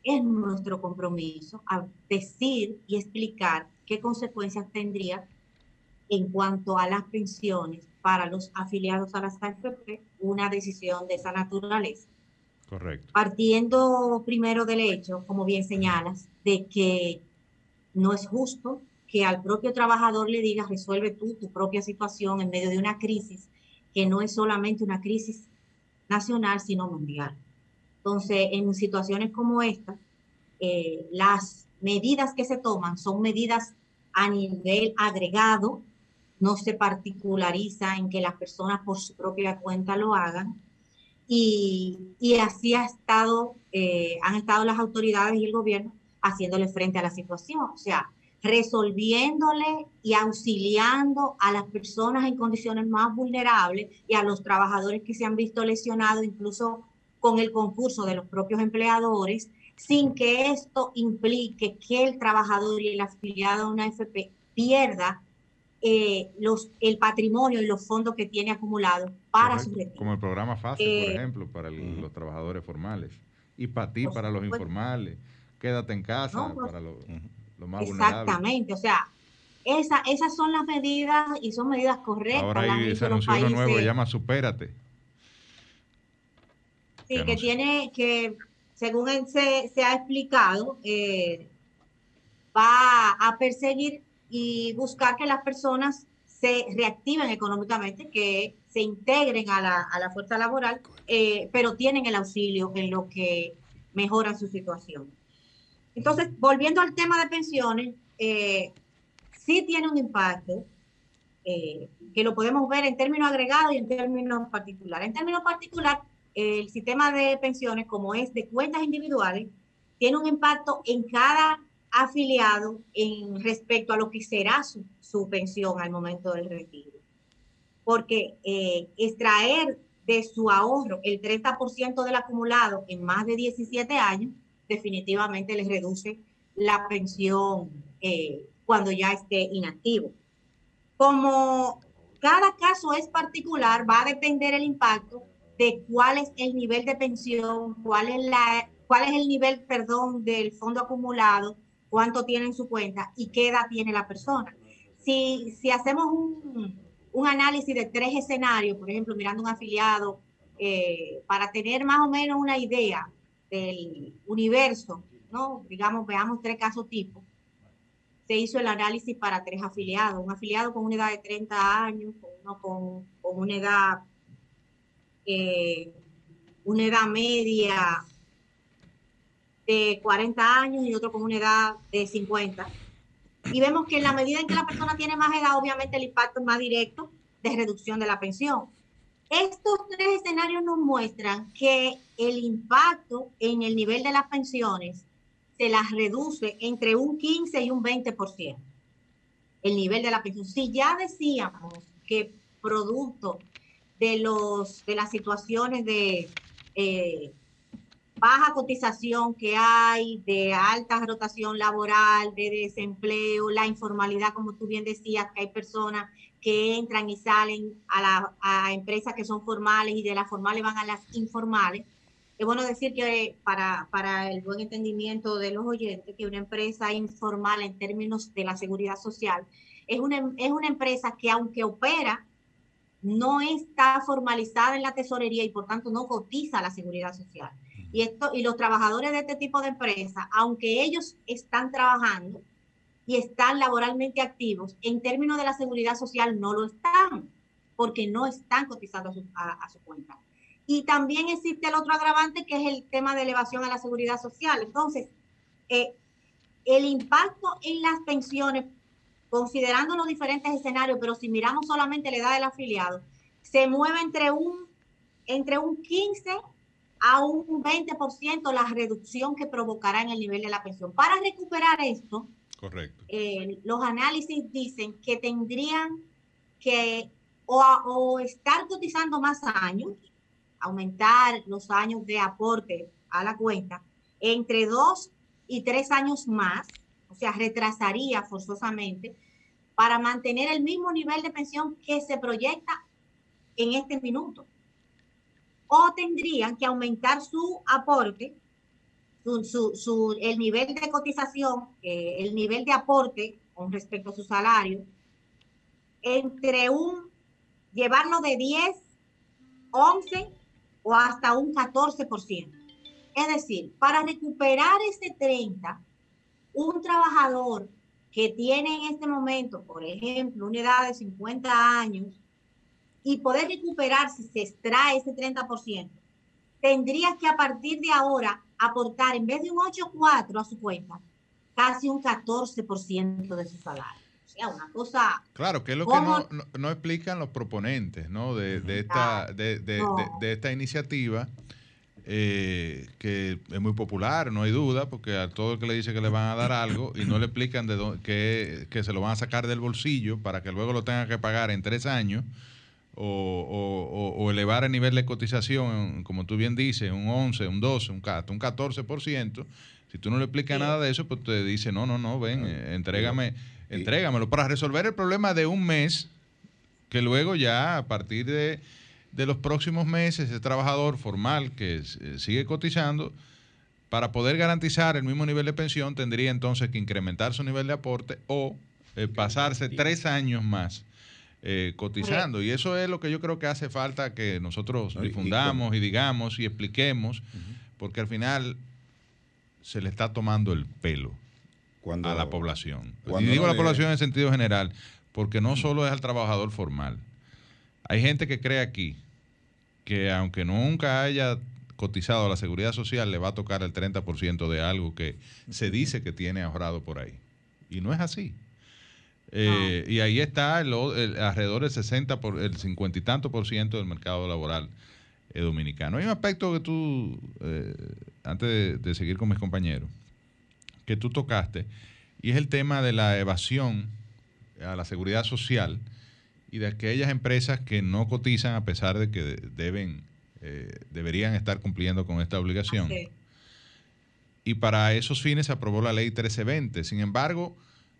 es nuestro compromiso a decir y explicar qué consecuencias tendría en cuanto a las pensiones para los afiliados a las AFP una decisión de esa naturaleza. Correcto. Partiendo primero del hecho, como bien señalas, de que no es justo que al propio trabajador le digas resuelve tú tu propia situación en medio de una crisis que no es solamente una crisis nacional, sino mundial. Entonces, en situaciones como esta, eh, las medidas que se toman son medidas a nivel agregado, no se particulariza en que las personas por su propia cuenta lo hagan. Y, y así ha estado, eh, han estado las autoridades y el gobierno haciéndole frente a la situación. O sea, resolviéndole y auxiliando a las personas en condiciones más vulnerables y a los trabajadores que se han visto lesionados incluso con el concurso de los propios empleadores, sin que esto implique que el trabajador y el afiliado a una FP pierda eh, los, el patrimonio y los fondos que tiene acumulados para su retiro. Como el programa FASE, por eh, ejemplo, para los trabajadores formales. Y para ti, para los informales. Quédate en casa pues, para los... Exactamente, o sea, esa, esas son las medidas y son medidas correctas. Ahora hay ese anuncio nuevo, se llama Supérate. Sí, que, tiene, que según se, se ha explicado, eh, va a perseguir y buscar que las personas se reactiven económicamente, que se integren a la, a la fuerza laboral, eh, pero tienen el auxilio en lo que mejora su situación. Entonces, volviendo al tema de pensiones, eh, sí tiene un impacto eh, que lo podemos ver en términos agregados y en términos particulares. En términos particulares, el sistema de pensiones, como es de cuentas individuales, tiene un impacto en cada afiliado en respecto a lo que será su, pensión al momento del retiro. Porque eh, extraer de su ahorro el 30% del acumulado en más de 17 años definitivamente les reduce la pensión eh, cuando ya esté inactivo. Como cada caso es particular, va a depender el impacto de cuál es el nivel de pensión, cuál es, la, cuál es el nivel, perdón, del fondo acumulado, cuánto tiene en su cuenta y qué edad tiene la persona. Si, si hacemos un, un análisis de tres escenarios, por ejemplo, mirando un afiliado, eh, para tener más o menos una idea del universo, ¿no? Digamos, veamos tres casos tipo. Se hizo el análisis para tres afiliados, un afiliado con una edad de 30 años, uno con, una edad, eh, una edad media de 40 años y otro con una edad de 50. Y vemos que en la medida en que la persona tiene más edad, obviamente el impacto es más directo de reducción de la pensión. Estos tres escenarios nos muestran que el impacto en el nivel de las pensiones se las reduce entre un 15 y un 20%. El nivel de la pensión. Si ya decíamos que producto de, los, de las situaciones de, eh, baja cotización que hay, de alta rotación laboral, de desempleo, la informalidad, como tú bien decías, que hay personas que entran y salen a, la, a empresas que son formales y de las formales van a las informales. Es bueno decir que para, para el buen entendimiento de los oyentes, que una empresa informal en términos de la seguridad social es una, es una empresa que aunque opera, no está formalizada en la tesorería y por tanto no cotiza la seguridad social. Y, esto, y los trabajadores de este tipo de empresas, aunque ellos están trabajando y están laboralmente activos, en términos de la seguridad social no lo están, porque no están cotizando a su, cuenta. Y también existe el otro agravante que es el tema de elevación a la seguridad social. Entonces, eh, el impacto en las pensiones, considerando los diferentes escenarios, pero si miramos solamente la edad del afiliado, se mueve entre un, entre un 15 a un 20% la reducción que provocará en el nivel de la pensión. Para recuperar esto, Correcto. Eh, los análisis dicen que tendrían que o, estar cotizando más años, aumentar los años de aporte a la cuenta, entre dos y tres años más, o sea, retrasaría forzosamente para mantener el mismo nivel de pensión que se proyecta en este minuto o tendrían que aumentar su aporte, su, el nivel de cotización, eh, el nivel de aporte con respecto a su salario, entre un, llevarlo de 10, 11 o hasta un 14%. Es decir, para recuperar ese 30, un trabajador que tiene en este momento, por ejemplo, una edad de 50 años, y poder recuperar si se extrae ese 30%, tendrías que a partir de ahora aportar en vez de un 8,4 a su cuenta, casi un 14% de su salario. O sea, una cosa... Claro, que es lo que no, no, explican los proponentes ¿no? de, de esta, de, de, de, esta iniciativa. Eh, que es muy popular, no hay duda, porque a todo el que le dice que le van a dar algo y no le explican de dónde, que, que se lo van a sacar del bolsillo para que luego lo tenga que pagar en tres años, o, elevar el nivel de cotización, como tú bien dices, un 11, un 12, un, un 14%, si tú no le explicas nada de eso, pues te dice, no, no, no, ven, eh, entrégame, entrégamelo para resolver el problema de un mes, que luego ya a partir de, de los próximos meses, ese trabajador formal que eh, sigue cotizando, para poder garantizar el mismo nivel de pensión, tendría entonces que incrementar su nivel de aporte o eh, pasarse tres años más eh, cotizando. Y eso es lo que yo creo que hace falta que nosotros difundamos y, digamos y expliquemos, porque al final se le está tomando el pelo a la población. Y digo la población en sentido general, porque no solo es al trabajador formal. Hay gente que cree aquí que aunque nunca haya cotizado a la seguridad social, le va a tocar el 30% de algo que se dice que tiene ahorrado por ahí. Y no es así. Eh, y ahí está el, alrededor del 60, por, el 50 y tanto por ciento del mercado laboral eh, dominicano. Hay un aspecto que tú, eh, antes de, seguir con mis compañeros, que tú tocaste, y es el tema de la evasión a la seguridad social y de aquellas empresas que no cotizan a pesar de que deben, deberían estar cumpliendo con esta obligación. Y para esos fines se aprobó la ley 1320. Sin embargo,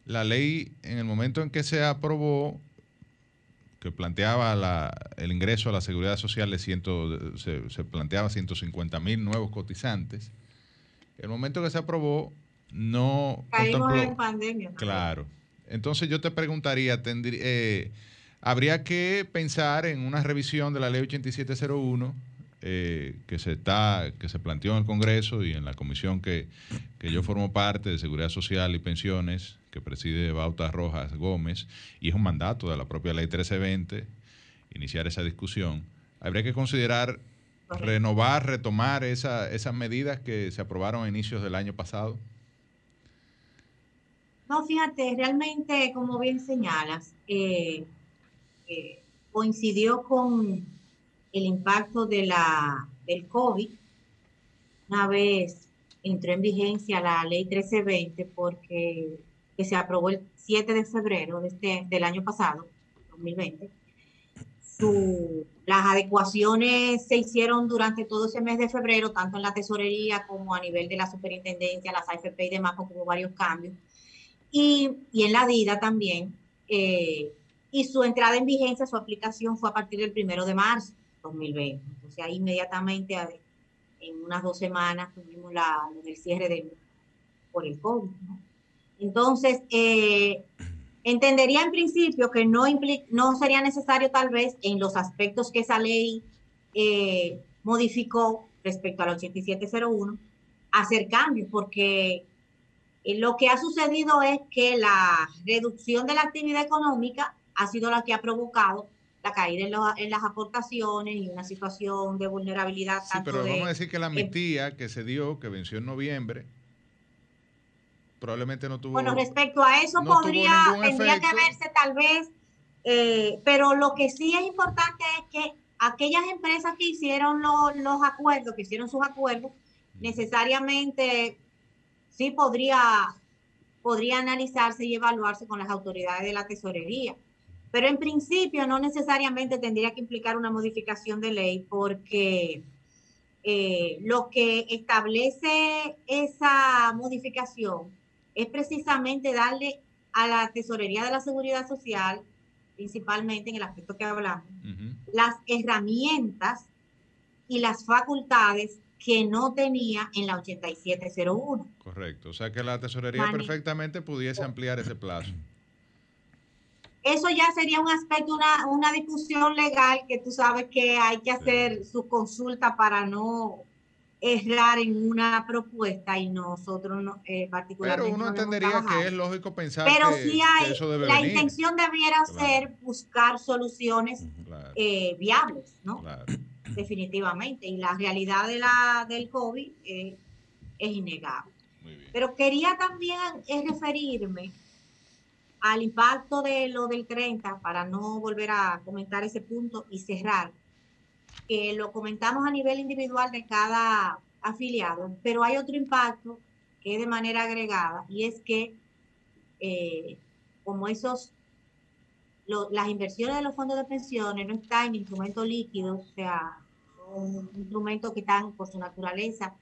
la ley, en el momento en que se aprobó, que planteaba la, el ingreso a la seguridad social, de ciento, se, se, planteaba 150 mil nuevos cotizantes. El momento que se aprobó, no. Caímos en pandemia. Claro. Entonces yo te preguntaría, eh, ¿habría que pensar en una revisión de la ley 8701 eh, que se está que se planteó en el Congreso y en la comisión que, que, yo formo parte de Seguridad Social y Pensiones, que preside Bauta Rojas Gómez, y es un mandato de la propia ley 1320, iniciar esa discusión. Habría que considerar renovar, retomar esa, esas medidas que se aprobaron a inicios del año pasado. No, fíjate, realmente, como bien señalas, eh, eh, coincidió con el impacto de la, del COVID, una vez entró en vigencia la ley 1320 porque que se aprobó el 7 de febrero de este, del año pasado, 2020, su, Las adecuaciones se hicieron durante todo ese mes de febrero, tanto en la tesorería como a nivel de la superintendencia, las AFP y demás, como varios cambios. Y, y en la DIDA también. Eh, y su entrada en vigencia, su aplicación fue a partir del primero de marzo 2020. Entonces ahí inmediatamente, en unas dos semanas, tuvimos la, el cierre de, por el COVID. Entonces, eh, entendería en principio que no, no sería necesario tal vez en los aspectos que esa ley eh, modificó respecto al 8701 hacer cambios, porque eh, lo que ha sucedido es que la reducción de la actividad económica ha sido la que ha provocado la caída en, las aportaciones y una situación de vulnerabilidad. Sí, pero vamos a decir que la amnistía que se dio, que venció en noviembre, probablemente no tuvo. Bueno, respecto a eso podría, tendría que verse tal vez, eh, pero lo que sí es importante es que aquellas empresas que hicieron los acuerdos, que hicieron sus acuerdos, necesariamente sí podría, podría analizarse y evaluarse con las autoridades de la tesorería. Pero en principio no necesariamente tendría que implicar una modificación de ley porque eh, lo que establece esa modificación es precisamente darle a la Tesorería de la Seguridad Social, principalmente en el aspecto que hablamos, las herramientas y las facultades que no tenía en la 8701. Correcto, o sea que la Tesorería perfectamente pudiese ampliar ese plazo. Eso ya sería un aspecto, una, una discusión legal que tú sabes que hay que hacer su consulta para no errar en una propuesta y nosotros no, eh, particularmente. Pero uno entendería que es lógico pensar Pero que, sí hay, la intención debiera ser buscar soluciones eh, viables, ¿no? [CLEARS THROAT] Definitivamente. Y la realidad de la, del COVID eh, es innegable. Pero quería también referirme al impacto de lo del 30, para no volver a comentar ese punto y cerrar, que lo comentamos a nivel individual de cada afiliado, pero hay otro impacto que es de manera agregada y es que eh, como esos, las inversiones de los fondos de pensiones no están en instrumentos líquidos, o sea, son instrumentos que están por su naturaleza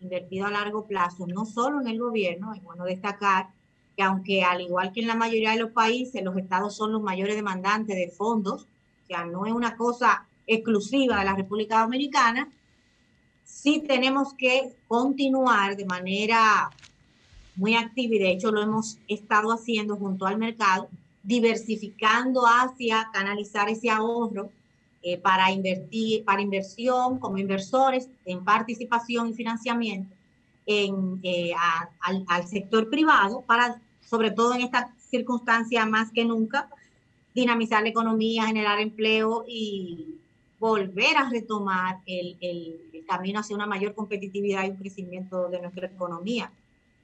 invertidos a largo plazo, no solo en el gobierno, es bueno destacar que aunque al igual que en la mayoría de los países, los estados son los mayores demandantes de fondos, o sea, no es una cosa exclusiva de la República Dominicana, sí tenemos que continuar de manera muy activa y de hecho lo hemos estado haciendo junto al mercado, diversificando hacia canalizar ese ahorro eh, para invertir, para inversión como inversores en participación y financiamiento en, eh, al, al, sector privado para, sobre todo en esta circunstancia más que nunca, dinamizar la economía, generar empleo y volver a retomar el, el, camino hacia una mayor competitividad y un crecimiento de nuestra economía,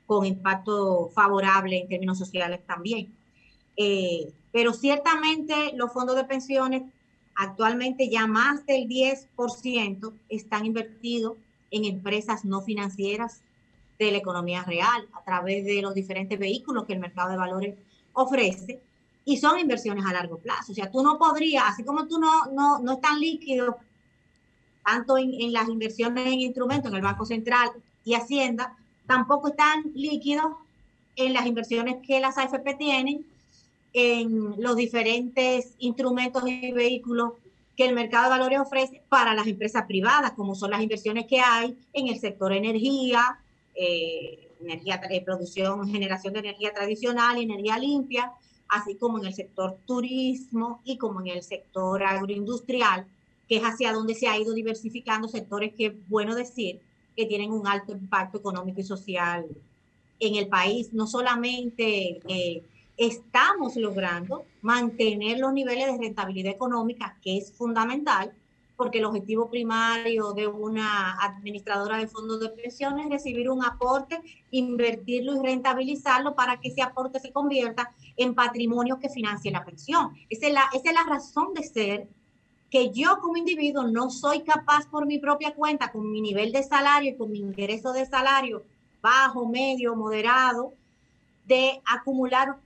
con impacto favorable en términos sociales también. Eh, pero ciertamente los fondos de pensiones actualmente ya más del 10% están invertidos en empresas no financieras de la economía real a través de los diferentes vehículos que el mercado de valores ofrece y son inversiones a largo plazo. O sea, tú no podrías, así como tú no, no, no es tan líquido, tanto en, en, las inversiones en instrumentos en el Banco Central y Hacienda, tampoco están líquidos en las inversiones que las AFP tienen en los diferentes instrumentos y vehículos que el mercado de valores ofrece para las empresas privadas, como son las inversiones que hay en el sector energía, eh, energía, de producción, generación de energía tradicional energía limpia, así como en el sector turismo y como en el sector agroindustrial, que es hacia donde se ha ido diversificando sectores que, bueno decir, que tienen un alto impacto económico y social en el país. No solamente eh, estamos logrando mantener los niveles de rentabilidad económica, que es fundamental, porque el objetivo primario de una administradora de fondos de pensiones es recibir un aporte, invertirlo y rentabilizarlo para que ese aporte se convierta en patrimonio que financie la pensión. Esa es la, esa es la razón de ser que yo como individuo no soy capaz por mi propia cuenta, con mi nivel de salario y con mi ingreso de salario bajo, medio, moderado, de acumular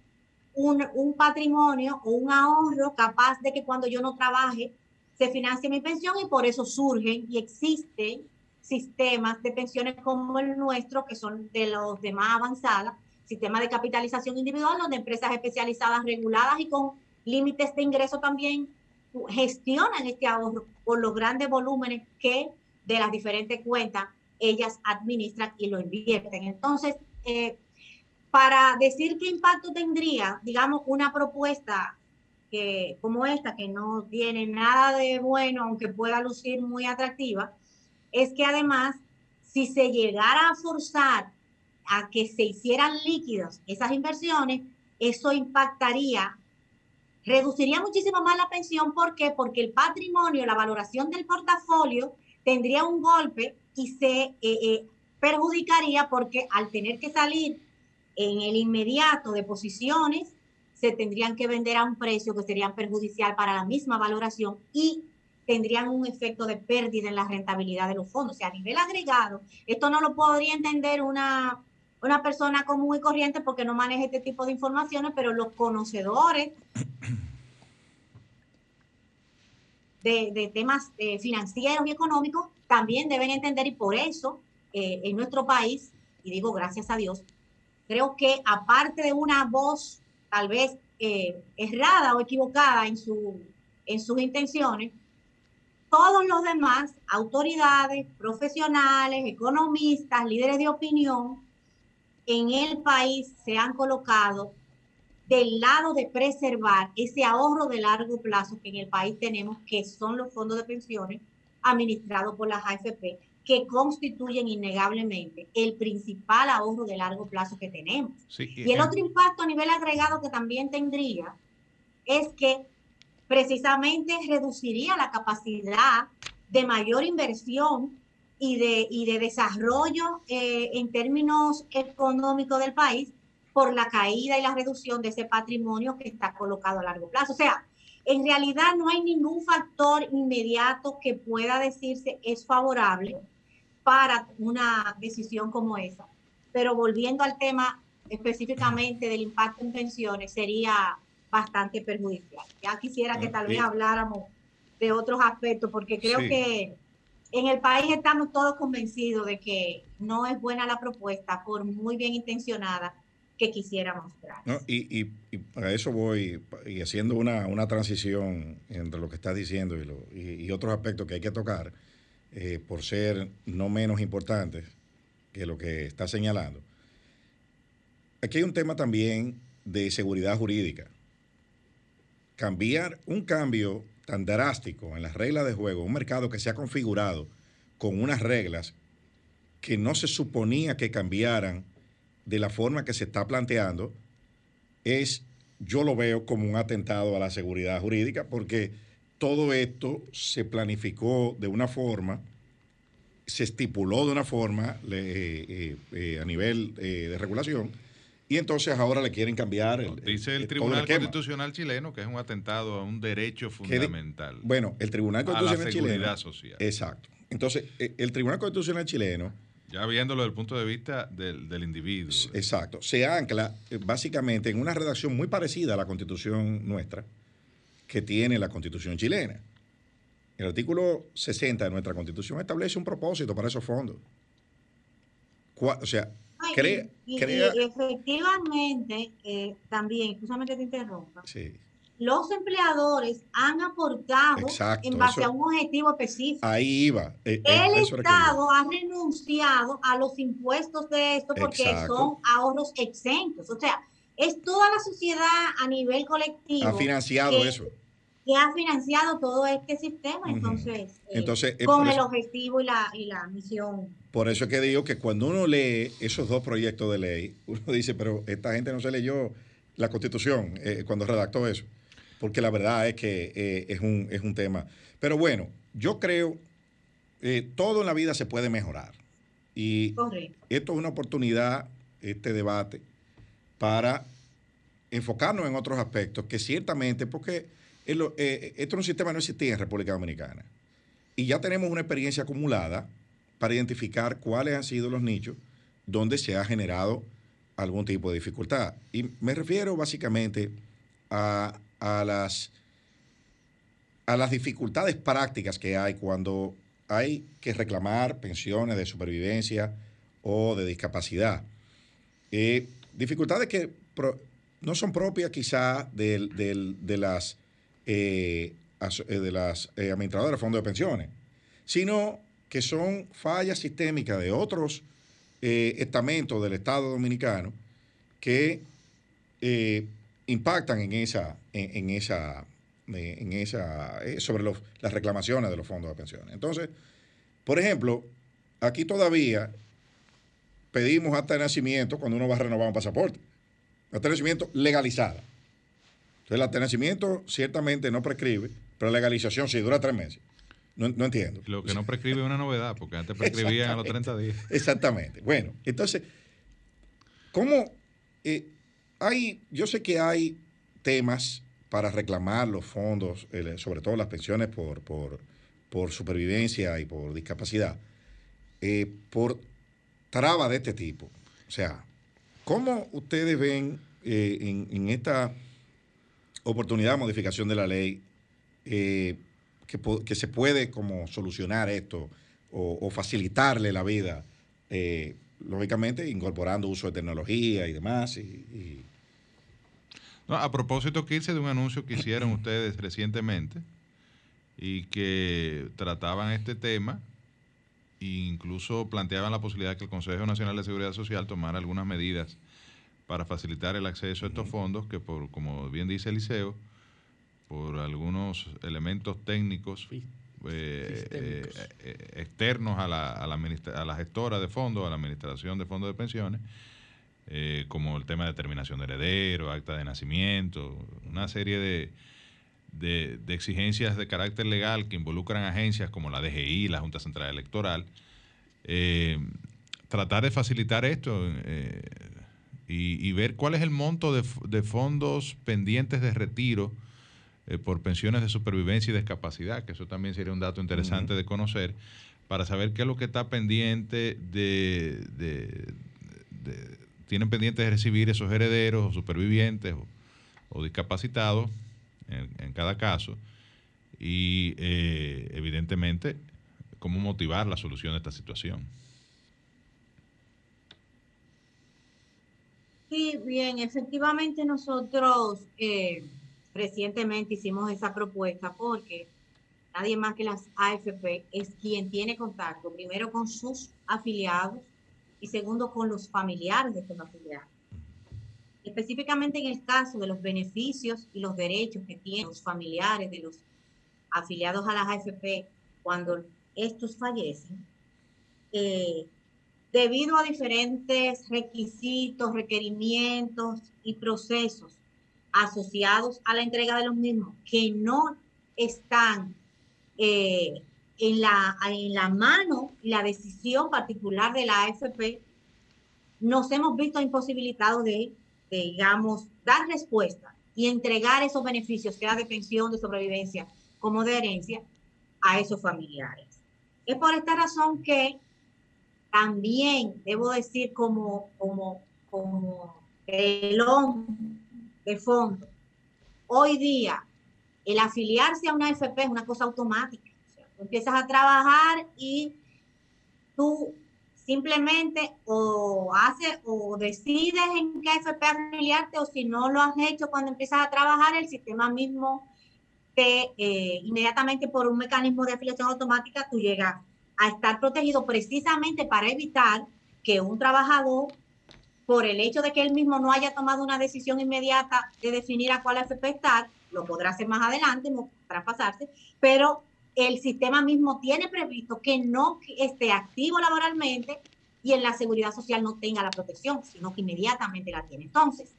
un, un patrimonio o un ahorro capaz de que cuando yo no trabaje se financia mi pensión y por eso surgen y existen sistemas de pensiones como el nuestro, que son de los de más avanzadas, sistemas de capitalización individual, donde empresas especializadas reguladas y con límites de ingreso también gestionan este ahorro por los grandes volúmenes que de las diferentes cuentas ellas administran y lo invierten. Entonces, eh, para decir qué impacto tendría, digamos, una propuesta que, como esta, que no tiene nada de bueno, aunque pueda lucir muy atractiva, es que además, si se llegara a forzar a que se hicieran líquidos esas inversiones, eso impactaría, reduciría muchísimo más la pensión. ¿Por qué? Porque el patrimonio, la valoración del portafolio tendría un golpe y se eh, eh, perjudicaría porque al tener que salir en el inmediato de posiciones, se tendrían que vender a un precio que sería perjudicial para la misma valoración y tendrían un efecto de pérdida en la rentabilidad de los fondos. O sea, a nivel agregado, esto no lo podría entender una, una persona común y corriente porque no maneja este tipo de informaciones, pero los conocedores de, temas eh, financieros y económicos también deben entender y por eso eh, en nuestro país, y digo gracias a Dios, creo que aparte de una voz tal vez eh, errada o equivocada en, su, en sus intenciones, todos los demás, autoridades, profesionales, economistas, líderes de opinión, en el país se han colocado del lado de preservar ese ahorro de largo plazo que en el país tenemos, que son los fondos de pensiones administrados por las AFP, que constituyen innegablemente el principal ahorro de largo plazo que tenemos. y el otro impacto a nivel agregado que también tendría es que precisamente reduciría la capacidad de mayor inversión y de, y de desarrollo eh, en términos económicos del país por la caída y la reducción de ese patrimonio que está colocado a largo plazo. O sea, en realidad no hay ningún factor inmediato que pueda decirse es favorable para una decisión como esa. Pero volviendo al tema específicamente del impacto en pensiones, sería bastante perjudicial. Ya quisiera que tal vez habláramos de otros aspectos, porque creo que en el país estamos todos convencidos de que no es buena la propuesta, por muy bien intencionada que quisiera mostrar. y, para eso voy, y haciendo una, transición entre lo que estás diciendo y, y otros aspectos que hay que tocar eh, por ser no menos importantes que lo que está señalando. Aquí hay un tema también de seguridad jurídica. Cambiar un cambio tan drástico en las reglas de juego, un mercado que se ha configurado con unas reglas que no se suponía que cambiaran de la forma que se está planteando, es, yo lo veo como un atentado a la seguridad jurídica, porque todo esto se planificó de una forma, se estipuló de una forma eh, eh, eh, a nivel de regulación, y entonces ahora le quieren cambiar. El, Dice el, Tribunal Constitucional chileno que es un atentado a un derecho fundamental. bueno, el Tribunal Constitucional chileno. Social. Exacto. Entonces, el Tribunal Constitucional chileno. Ya viéndolo desde el punto de vista del, del individuo. Exacto. Se ancla básicamente en una redacción muy parecida a la constitución nuestra que tiene la constitución chilena. El artículo 60 de nuestra constitución establece un propósito para esos fondos. O sea, crea, y, efectivamente, eh, también, justamente te interrumpa, los empleadores han aportado en base a un objetivo específico. Ahí iba. Eh, eh, el Estado ha renunciado a los impuestos de esto porque son ahorros exentos. O sea, es toda la sociedad a nivel colectivo. Ha financiado eso que ha financiado todo este sistema, entonces, eh, eh, con el objetivo y la, y la misión. Por eso es que digo que cuando uno lee esos dos proyectos de ley, uno dice, pero esta gente no se leyó la constitución eh, cuando redactó eso, porque la verdad es que es, un, es un tema. Pero bueno, yo creo, todo en la vida se puede mejorar. Y esto es una oportunidad, este debate, para enfocarnos en otros aspectos que ciertamente, porque eh, esto es un sistema no existía en República Dominicana. Y ya tenemos una experiencia acumulada para identificar cuáles han sido los nichos donde se ha generado algún tipo de dificultad. Y me refiero básicamente a, las, a las dificultades prácticas que hay cuando hay que reclamar pensiones de supervivencia o de discapacidad. Eh, dificultades que no son propias quizá de las, eh, eh, de las administradoras de fondos de pensiones, sino que son fallas sistémicas de otros estamentos del Estado Dominicano que impactan en esa, en esa en esa, eh, sobre las reclamaciones de los fondos de pensiones. Entonces, por ejemplo, aquí todavía pedimos hasta de nacimiento cuando uno va a renovar un pasaporte. Hasta de nacimiento legalizada. Entonces, el nacimiento ciertamente no prescribe, pero la legalización sí dura tres meses. No, entiendo. Lo que no prescribe es una novedad, porque antes prescribían a los 30 días. Exactamente. Bueno, entonces, ¿cómo eh, hay, yo sé que hay temas para reclamar los fondos, sobre todo las pensiones por, por, supervivencia y por discapacidad, eh, por trabas de este tipo. O sea, ¿cómo ustedes ven eh, en, esta oportunidad de modificación de la ley eh, que, se puede como solucionar esto o, facilitarle la vida, lógicamente incorporando uso de tecnología y demás? y a propósito, quise de un anuncio que hicieron [CLEARS THROAT] ustedes recientemente y que trataban este tema e incluso planteaban la posibilidad de que el Consejo Nacional de Seguridad Social tomara algunas medidas para facilitar el acceso a estos fondos que, por como bien dice Eliseo, por algunos elementos técnicos eh, eh, eh, externos a la, a, la a la gestora de fondos, a la administración de fondos de pensiones, eh, como el tema de determinación de heredero, acta de nacimiento, una serie de, de, exigencias de carácter legal que involucran agencias como la DGI, la Junta Central Electoral. Tratar de facilitar esto eh, y, ver cuál es el monto de, fondos pendientes de retiro por pensiones de supervivencia y discapacidad, que eso también sería un dato interesante de conocer, para saber qué es lo que está pendiente de tienen pendientes de recibir esos herederos o supervivientes o, discapacitados en, cada caso y eh, evidentemente cómo motivar la solución de esta situación. Sí, bien, efectivamente nosotros eh, recientemente hicimos esa propuesta porque nadie más que las AFP es quien tiene contacto primero con sus afiliados y segundo con los familiares de estos afiliados. Específicamente en el caso de los beneficios y los derechos que tienen los familiares de los afiliados a las AFP cuando estos fallecen, eh, debido a diferentes requisitos, requerimientos y procesos asociados a la entrega de los mismos que no están eh, en la, en la mano y la decisión particular de la AFP, nos hemos visto imposibilitados de, digamos, dar respuesta y entregar esos beneficios, sea de pensión, de sobrevivencia, como de herencia, a esos familiares. Es por esta razón que también debo decir como, como, como telón de fondo, hoy día el afiliarse a una AFP es una cosa automática empiezas a trabajar y tú simplemente o haces o decides en qué FP afiliarte o si no lo has hecho cuando empiezas a trabajar, el sistema mismo te eh, inmediatamente por un mecanismo de afiliación automática tú llegas a estar protegido precisamente para evitar que un trabajador por el hecho de que él mismo no haya tomado una decisión inmediata de definir a cuál FP estar, lo podrá hacer más adelante, no traspasarse, pero el sistema mismo tiene previsto que no esté activo laboralmente y en la seguridad social no tenga la protección, sino que inmediatamente la tiene. Entonces,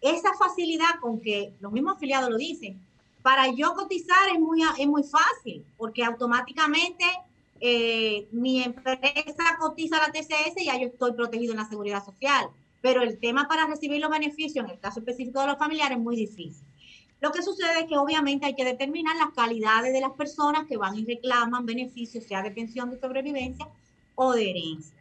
esa facilidad con que los mismos afiliados lo dicen, para yo cotizar es muy, es muy fácil, porque automáticamente eh, mi empresa cotiza la TCS y ya yo estoy protegido en la seguridad social. Pero el tema para recibir los beneficios, en el caso específico de los familiares, es muy difícil. Lo que sucede es que obviamente hay que determinar las calidades de las personas que van y reclaman beneficios, sea de pensión de sobrevivencia o de herencia.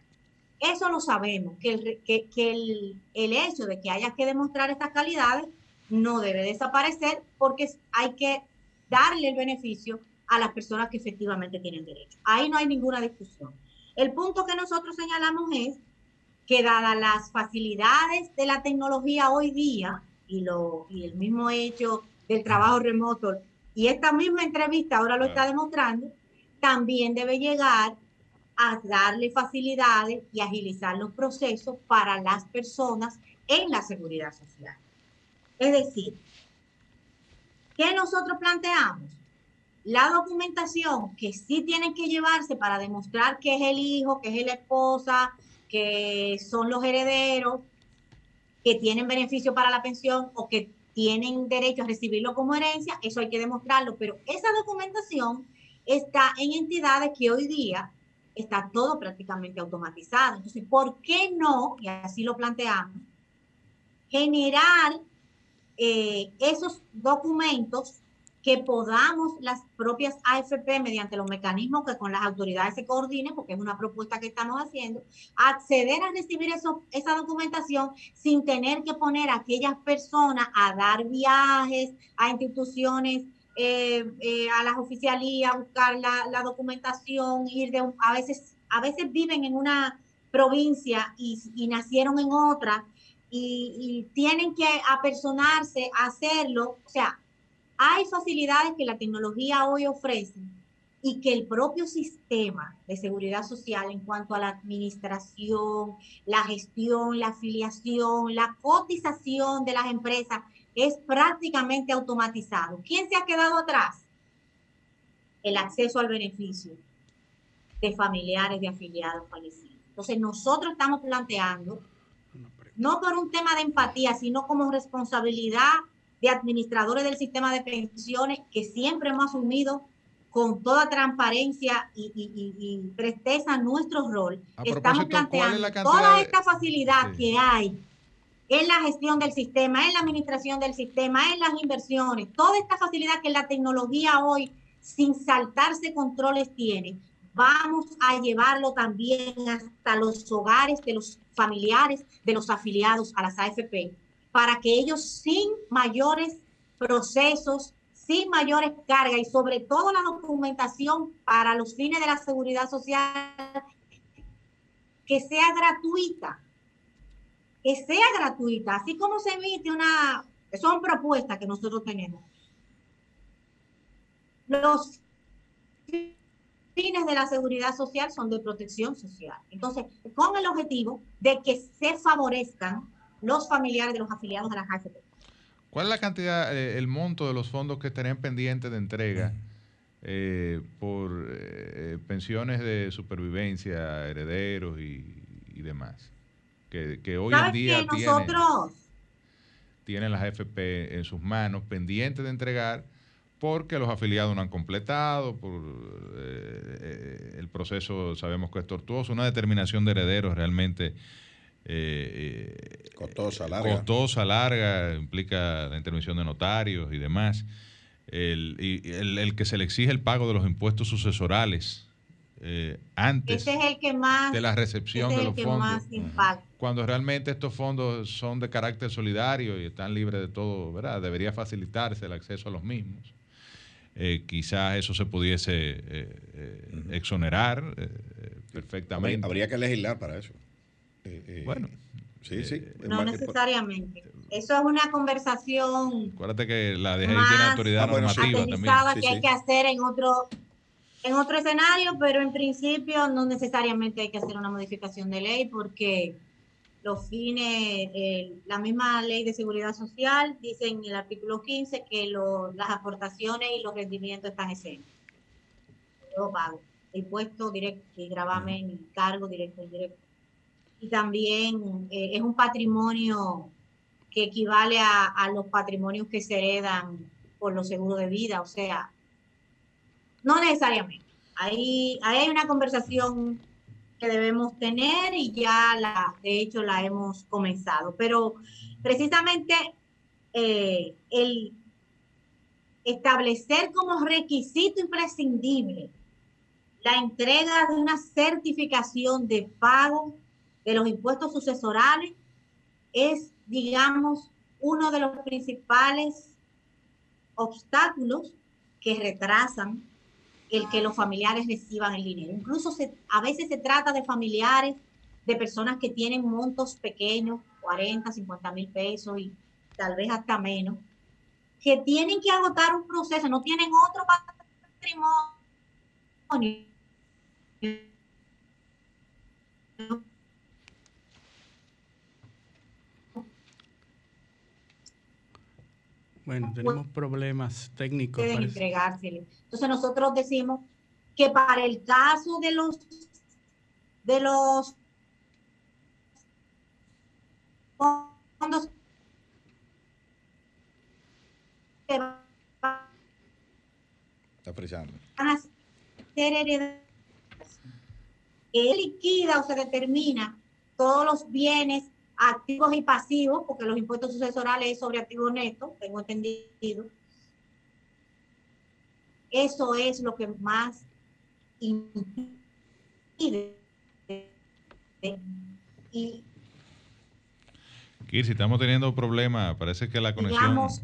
Eso lo sabemos, que, el, el hecho de que haya que demostrar estas calidades no debe desaparecer porque hay que darle el beneficio a las personas que efectivamente tienen derecho. Ahí no hay ninguna discusión. El punto que nosotros señalamos es que dadas las facilidades de la tecnología hoy día y, lo, y el mismo hecho del trabajo remoto, y esta misma entrevista ahora lo está demostrando, también debe llegar a darle facilidades y agilizar los procesos para las personas en la seguridad social. Es decir, ¿qué nosotros planteamos? La documentación que sí tienen que llevarse para demostrar que es el hijo, que es la esposa, que son los herederos, que tienen beneficio para la pensión o que tienen derecho a recibirlo como herencia, eso hay que demostrarlo, pero esa documentación está en entidades que hoy día está todo prácticamente automatizado. Entonces, ¿por qué no, y así lo planteamos, generar eh, esos documentos que podamos las propias AFP, mediante los mecanismos que con las autoridades se coordinen, porque es una propuesta que estamos haciendo, acceder a recibir eso, esa documentación sin tener que poner a aquellas personas a dar viajes a instituciones eh, eh, a las oficialías, buscar la, documentación, ir de a veces, a veces viven en una provincia y, nacieron en otra y, y, tienen que apersonarse hacerlo. O sea, hay facilidades que la tecnología hoy ofrece y que el propio sistema de seguridad social en cuanto a la administración, la gestión, la afiliación, la cotización de las empresas es prácticamente automatizado. ¿Quién se ha quedado atrás? El acceso al beneficio de familiares de afiliados fallecidos. Entonces nosotros estamos planteando, no por un tema de empatía, sino como responsabilidad de administradores del sistema de pensiones que siempre hemos asumido con toda transparencia y, presteza nuestro rol. Estamos planteando toda esta facilidad que hay en la gestión del sistema, en la administración del sistema, en las inversiones, toda esta facilidad que la tecnología hoy, sin saltarse controles, tiene, vamos a llevarlo también hasta los hogares de los familiares de los afiliados a las AFP, para que ellos sin mayores procesos, sin mayores cargas y sobre todo la documentación para los fines de la seguridad social, que sea gratuita, que sea gratuita, así como se emite una, son propuestas que nosotros tenemos. Los fines de la seguridad social son de protección social. Entonces, con el objetivo de que se favorezcan los familiares de los afiliados a la AFP. ¿Cuál es la cantidad, eh, el monto de los fondos que estarían pendientes de entrega eh, por eh, pensiones de supervivencia, herederos y, y demás? que, hoy en día tienen, tienen las AFP en sus manos, pendientes de entregar, porque los afiliados no han completado, por eh, el proceso sabemos que es tortuoso, una determinación de herederos realmente eh, eh, costosa, larga. Costosa, larga, implica la intervención de notarios y demás. El, y el, que se le exige el pago de los impuestos sucesorales antes de la recepción de los fondos cuando realmente estos fondos son de carácter solidario y están libres de todo, ¿verdad? Debería facilitarse el acceso a los mismos. Eh, quizás eso se pudiese eh, eh, exonerar perfectamente. Habría, que legislar para eso. Bueno. Sí, sí. No necesariamente. Eso es una conversación. Acuérdate que la DGI tiene autoridad ah, normativa también. que hay que hacer en otro, en otro escenario, pero en principio no necesariamente hay que hacer una modificación de ley porque los fines, la misma ley de seguridad social dice en el artículo 15 que las aportaciones y los rendimientos están exentos. Yo pago impuesto directo y gravamen y cargo directo y directo. Y también eh, es un patrimonio que equivale a, los patrimonios que se heredan por los seguros de vida, o sea, no necesariamente. Ahí, ahí hay una conversación que debemos tener y ya la, de hecho la hemos comenzado. Pero precisamente eh, el establecer como requisito imprescindible la entrega de una certificación de pago de los impuestos sucesorales es, digamos, uno de los principales obstáculos que retrasan el que los familiares reciban el dinero. Incluso a veces se trata de familiares de personas que tienen montos pequeños, 40, 50 mil pesos y tal vez hasta menos, que tienen que agotar un proceso, no tienen otro patrimonio. Bueno, tenemos problemas técnicos. Pueden entregársele. Entonces nosotros decimos que para el caso de los de los fondos Está frisando. van a ser heredados, él liquida o se determina todos los bienes activos y pasivos, porque los impuestos sucesorales es sobre activos netos, tengo entendido. Eso es lo que más impide. Y Kirsi, estamos teniendo problemas. Parece que la conexión Digamos,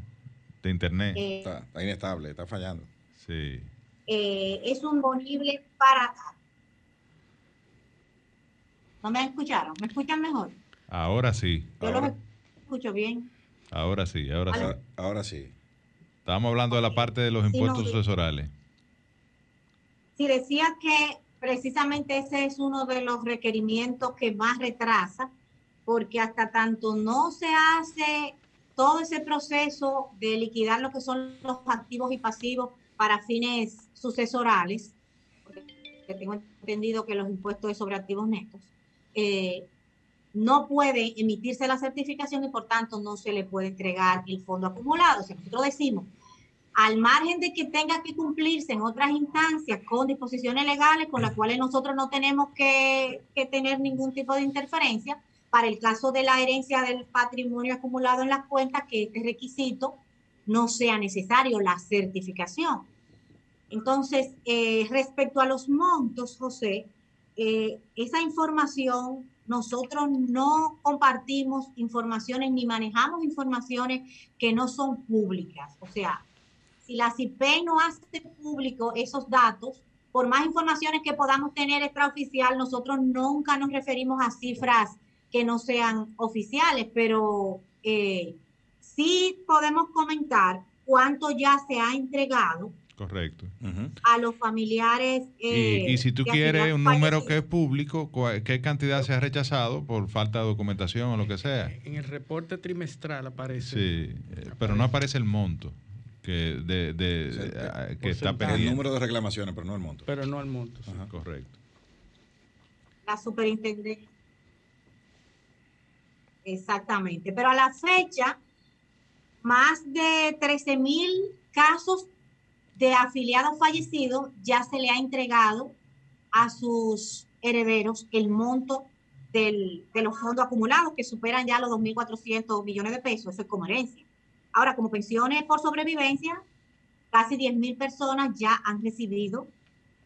de internet. eh, Está, está inestable, está fallando. Sí. eh, es un bonible para... ¿No me escucharon? ¿Me escuchan mejor? Ahora sí. Yo Ahora, los escucho bien. Ahora sí, ahora sí. ahora, sí. Estábamos hablando de la parte de los Sí, impuestos no, sucesorales. Sí, decía que precisamente ese es uno de los requerimientos que más retrasa, porque hasta tanto no se hace todo ese proceso de liquidar lo que son los activos y pasivos para fines sucesorales, porque tengo entendido que los impuestos es sobre activos netos, eh, no puede emitirse la certificación y por tanto no se le puede entregar el fondo acumulado. O sea, nosotros decimos, al margen de que tenga que cumplirse en otras instancias con disposiciones legales con las cuales nosotros no tenemos que, que tener ningún tipo de interferencia, para el caso de la herencia del patrimonio acumulado en las cuentas, que este requisito no sea necesario, la certificación. Entonces, eh, respecto a los montos, José, eh, esa información, nosotros no compartimos informaciones ni manejamos informaciones que no son públicas. O sea, si la CIPEI no hace público esos datos, por más informaciones que podamos tener extraoficial, nosotros nunca nos referimos a cifras que no sean oficiales, pero eh, sí podemos comentar cuánto ya se ha entregado Correcto. a los familiares. eh, y, y si tú quieres un número que es público, ¿qué cantidad se ha rechazado por falta de documentación o lo que sea? En el reporte trimestral aparece. Sí, eh, pero no aparece el monto que, de, de- Sí, eh, que está El pendiente. número de reclamaciones, pero no el monto. Pero no el monto. sí. Correcto. la superintendencia. Exactamente. Pero a la fecha, más de 13 mil casos de afiliados fallecidos ya se le ha entregado a sus herederos el monto del- de los fondos acumulados que superan ya los 2.400 millones de pesos. Eso es como herencia. Ahora, como pensiones por sobrevivencia, casi 10 mil personas ya han recibido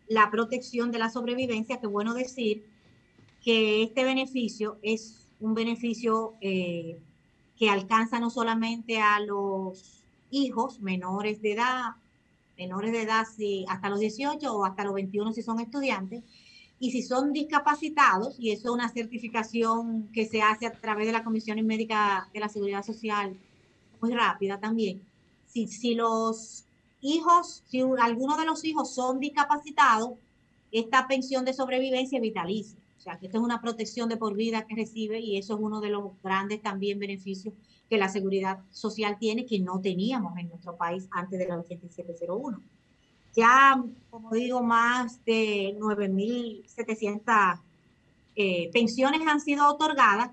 la protección de la sobrevivencia. Qué bueno decir que este beneficio es un beneficio eh, que alcanza no solamente a los hijos menores de edad, menores de edad si hasta los 18 o hasta los 21 si son estudiantes, y si son discapacitados, y eso es una certificación que se hace a través de la Comisión Médica de la Seguridad Social, muy rápida también. Si, si los hijos, si alguno de los hijos son discapacitados, esta pensión de sobrevivencia es vitalicia. O sea, que esto es una protección de por vida que recibe y eso es uno de los grandes también beneficios que la seguridad social tiene que no teníamos en nuestro país antes de la 8701. Ya, como digo, más de 9.700 eh, pensiones han sido otorgadas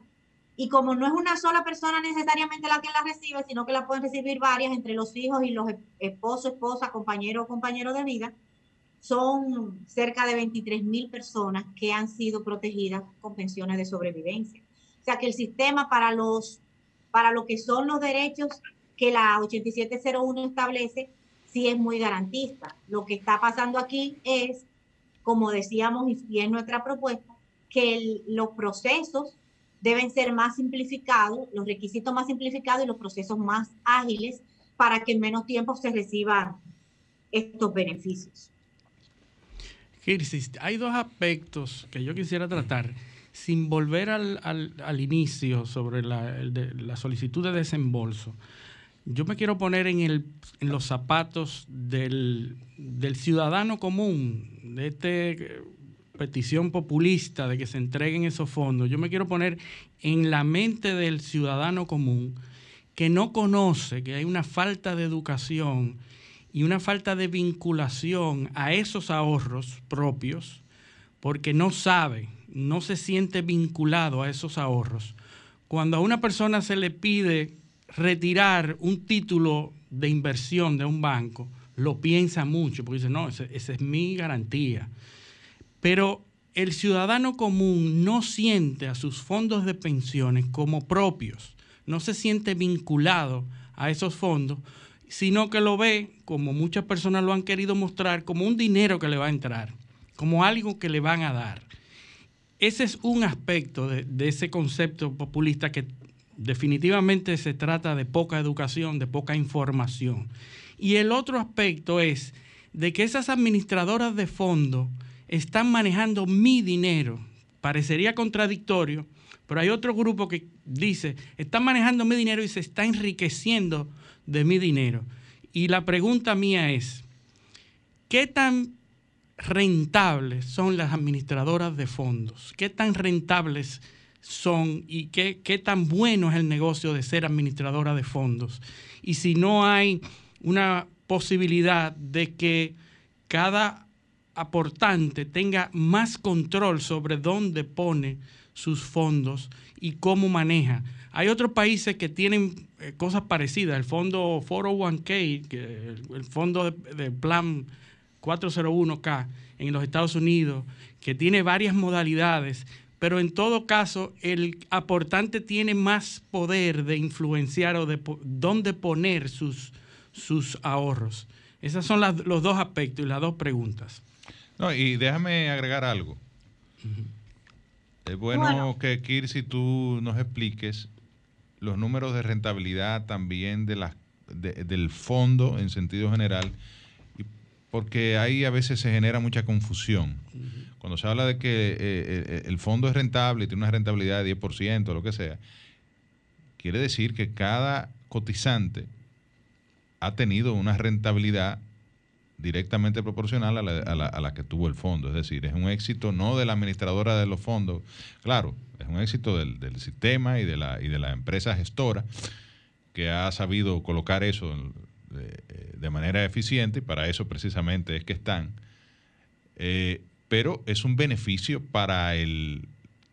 y como no es una sola persona necesariamente la que la recibe, sino que la pueden recibir varias entre los hijos y los esposos, esposa, compañero o compañero de vida, son cerca de 23 mil personas que han sido protegidas con pensiones de sobrevivencia. O sea que el sistema para los para lo que son los derechos que la 8701 establece, sí es muy garantista. Lo que está pasando aquí es, como decíamos y es nuestra propuesta, que los procesos deben ser más simplificados, los requisitos más simplificados y los procesos más ágiles para que en menos tiempo se reciban estos beneficios. Hay dos aspectos que yo quisiera tratar sin volver al, al, al inicio sobre la, la, solicitud de desembolso. Yo me quiero poner en, el, en los zapatos del, del ciudadano común, de esta petición populista de que se entreguen esos fondos. Yo me quiero poner en la mente del ciudadano común que no conoce que hay una falta de educación y una falta de vinculación a esos ahorros propios, porque no sabe, no se siente vinculado a esos ahorros. Cuando a una persona se le pide retirar un título de inversión de un banco, lo piensa mucho, porque dice, no, esa es mi garantía. Pero el ciudadano común no siente a sus fondos de pensiones como propios, no se siente vinculado a esos fondos, sino que lo ve, como muchas personas lo han querido mostrar, como un dinero que le va a entrar, como algo que le van a dar. Ese es un aspecto de, ese concepto populista que definitivamente se trata de poca educación, de poca información. Y el otro aspecto es de que esas administradoras de fondos están manejando mi dinero. Parecería contradictorio, pero hay otro grupo que dice, están manejando mi dinero y se está enriqueciendo de mi dinero. Y la pregunta mía es, ¿qué tan rentables son las administradoras de fondos? ¿Qué tan rentables son y qué, qué tan bueno es el negocio de ser administradora de fondos? Y si no hay una posibilidad de que cada aportante tenga más control sobre dónde pone sus fondos y cómo maneja. Hay otros países que tienen eh, cosas parecidas, el fondo 401k, que el, fondo de, de, plan 401k en los Estados Unidos, que tiene varias modalidades, pero en todo caso el aportante tiene más poder de influenciar o de dónde poner sus, sus ahorros. Esos son las, los dos aspectos y las dos preguntas. No, y déjame agregar algo. Uh -huh. Es bueno, bueno, que Kirsi tú nos expliques los números de rentabilidad también de la, de, del fondo en sentido general, porque ahí a veces se genera mucha confusión. Uh -huh. Cuando se habla de que eh, el fondo es rentable y tiene una rentabilidad de 10% o lo que sea, quiere decir que cada cotizante ha tenido una rentabilidad directamente proporcional a la, a, la, a la, que tuvo el fondo. Es decir, es un éxito no de la administradora de los fondos, claro, es un éxito del, del sistema y de, la, y de la empresa gestora que ha sabido colocar eso de, de, manera eficiente y para eso precisamente es que están. Eh, pero es un beneficio para el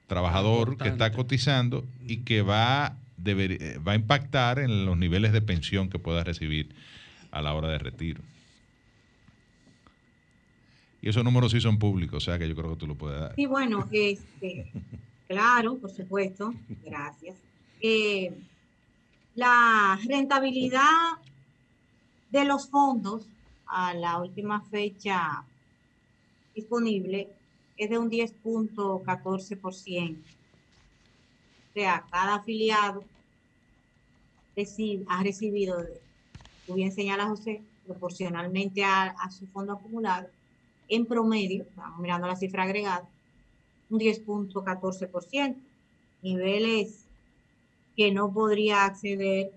trabajador Importante. que está cotizando y que va, deber, va a impactar en los niveles de pensión que pueda recibir a la hora de retiro. Y esos números sí son públicos, o sea que yo creo que tú lo puedes dar. Sí, bueno, este, claro, por supuesto, gracias. Eh, la rentabilidad de los fondos a la última fecha disponible es de un 10.14%. O sea, cada afiliado ha recibido, tú bien señala José, proporcionalmente a, a su fondo acumulado, en promedio, estamos mirando la cifra agregada, un 10.14%, niveles que no podría acceder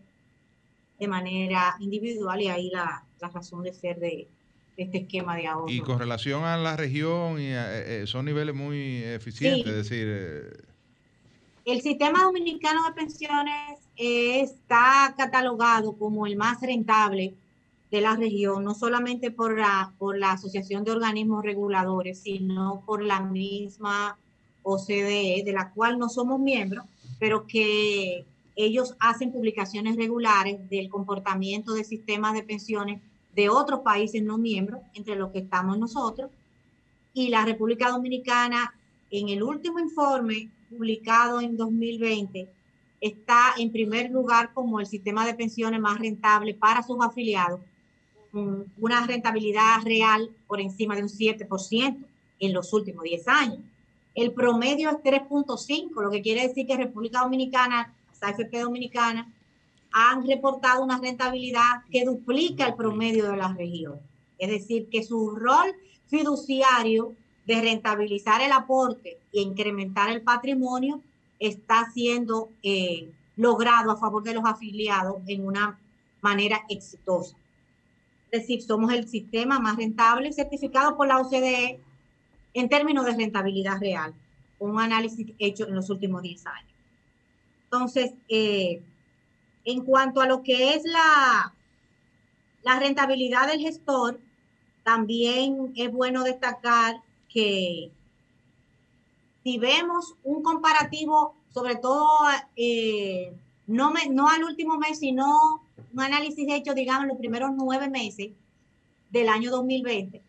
de manera individual y ahí la, la razón de ser de, de, este esquema de ahorro. Y con relación a la región, y a, eh, son niveles muy eficientes, sí. es decir... Eh... El sistema dominicano de pensiones eh, está catalogado como el más rentable de la región, no solamente por la, por la Asociación de Organismos Reguladores, sino por la misma OCDE, de la cual no somos miembros, pero que ellos hacen publicaciones regulares del comportamiento de sistemas de pensiones de otros países no miembros, entre los que estamos nosotros, y la República Dominicana, en el último informe publicado en 2020, está en primer lugar como el sistema de pensiones más rentable para sus afiliados, una rentabilidad real por encima de un 7% en los últimos 10 años. El promedio es 3.5, lo que quiere decir que República Dominicana, AFP Dominicana, han reportado una rentabilidad que duplica el promedio de la región. Es decir, que su rol fiduciario de rentabilizar el aporte e incrementar el patrimonio está siendo eh, logrado a favor de los afiliados en una manera exitosa. Es decir, somos el sistema más rentable certificado por la OCDE en términos de rentabilidad real, un análisis hecho en los últimos 10 años. Entonces, eh, en cuanto a lo que es la, la rentabilidad del gestor, también es bueno destacar que si vemos un comparativo, sobre todo eh, no, no al último mes, sino un análisis hecho, digamos, los primeros nueve meses del año 2020,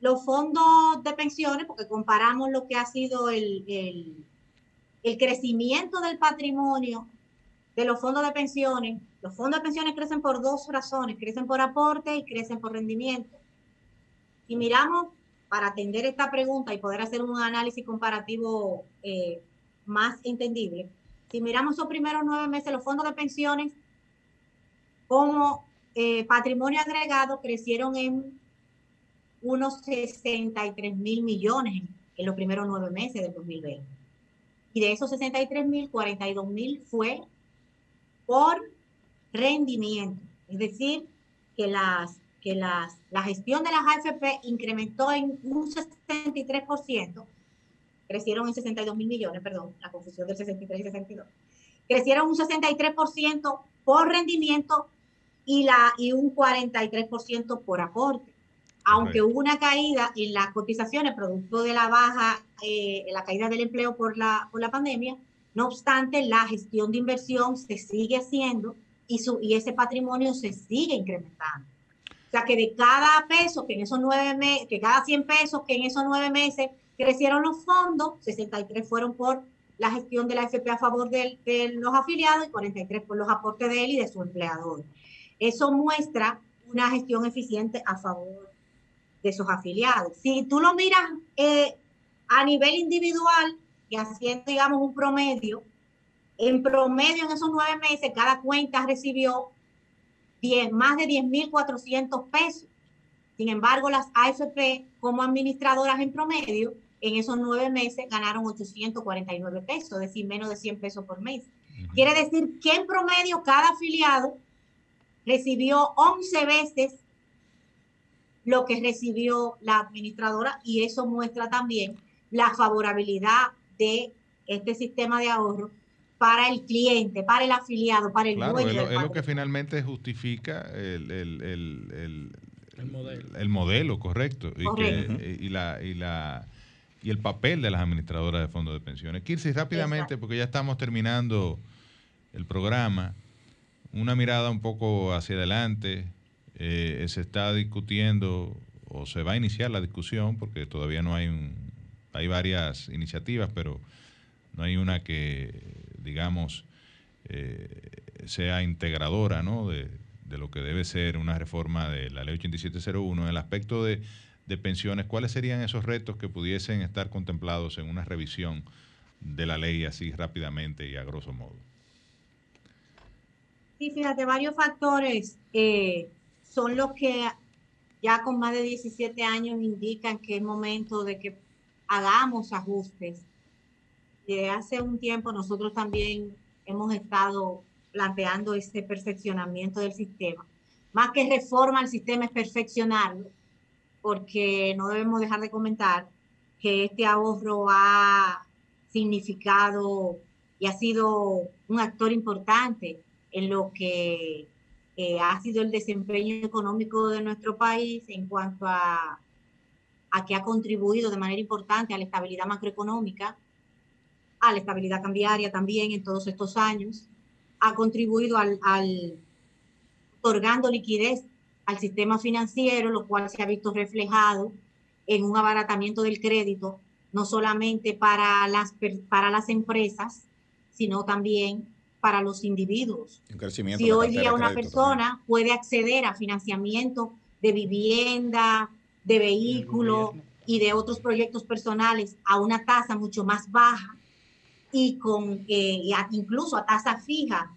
los fondos de pensiones, porque comparamos lo que ha sido el, el crecimiento del patrimonio de los fondos de pensiones, los fondos de pensiones crecen por dos razones, crecen por aporte y crecen por rendimiento. Y miramos, para atender esta pregunta y poder hacer un análisis comparativo eh, más entendible, si miramos esos primeros nueve meses, los fondos de pensiones como eh, patrimonio agregado crecieron en unos 63 mil millones en los primeros nueve meses del 2020. Y de esos 63 mil, 42 mil fue por rendimiento. Es decir, que, las, que las, la gestión de las AFP incrementó en un 63%, crecieron en 62 mil millones, perdón, la confusión del 63 y 62, crecieron un 63% por rendimiento y, la, y un 43% por aporte. Aunque hubo una caída en las cotizaciones producto de la baja, eh, la caída del empleo por la, por la pandemia, no obstante, la gestión de inversión se sigue haciendo y, su, y ese patrimonio se sigue incrementando. O sea que de cada peso que en esos nueve meses, que cada 100 pesos que en esos nueve meses crecieron los fondos, 63 fueron por la gestión de la FP a favor de, de los afiliados y 43 por los aportes de él y de su empleador. Eso muestra una gestión eficiente a favor de sus afiliados. Si tú lo miras eh, a nivel individual, y haciendo, digamos, un promedio, en promedio en esos nueve meses, cada cuenta recibió 10, más de 10.400 pesos. Sin embargo, las AFP como administradoras en promedio, en esos nueve meses ganaron 849 pesos, es decir, menos de 100 pesos por mes. Quiere decir que en promedio cada afiliado recibió 11 veces lo que recibió la administradora y eso muestra también la favorabilidad de este sistema de ahorro para el cliente, para el afiliado, para el dueño. Es lo, es lo que finalmente justifica el, el, el, el modelo. correcto. Y, que, y, la, y, la, y el papel de las administradoras de fondos de pensiones. Kirsi, rápidamente, porque ya estamos terminando el programa, una mirada un poco hacia adelante. Eh, se está discutiendo o se va a iniciar la discusión, porque todavía no hay un, hay varias iniciativas, pero no hay una que, digamos, eh, sea integradora ¿no? de, lo que debe ser una reforma de la ley 8701. En el aspecto de, pensiones, ¿cuáles serían esos retos que pudiesen estar contemplados en una revisión de la ley así rápidamente y a grosso modo? Sí, fíjate, varios factores eh, son los que ya con más de 17 años indican que es momento de que hagamos ajustes. Desde hace un tiempo nosotros también hemos estado planteando este perfeccionamiento del sistema. Más que reforma al sistema es perfeccionarlo, porque no debemos dejar de comentar que este ahorro ha significado y ha sido un actor importante en lo que eh, ha sido el desempeño económico de nuestro país en cuanto a a que ha contribuido de manera importante a la estabilidad macroeconómica, a la estabilidad cambiaria también en todos estos años, ha contribuido al, al otorgando liquidez al sistema financiero, lo cual se ha visto reflejado en un abaratamiento del crédito, no solamente para las, para las empresas, sino también para los individuos. si hoy día una persona puede acceder a financiamiento de vivienda, de vehículos y de otros proyectos personales a una tasa mucho más baja y con eh, incluso a tasa fija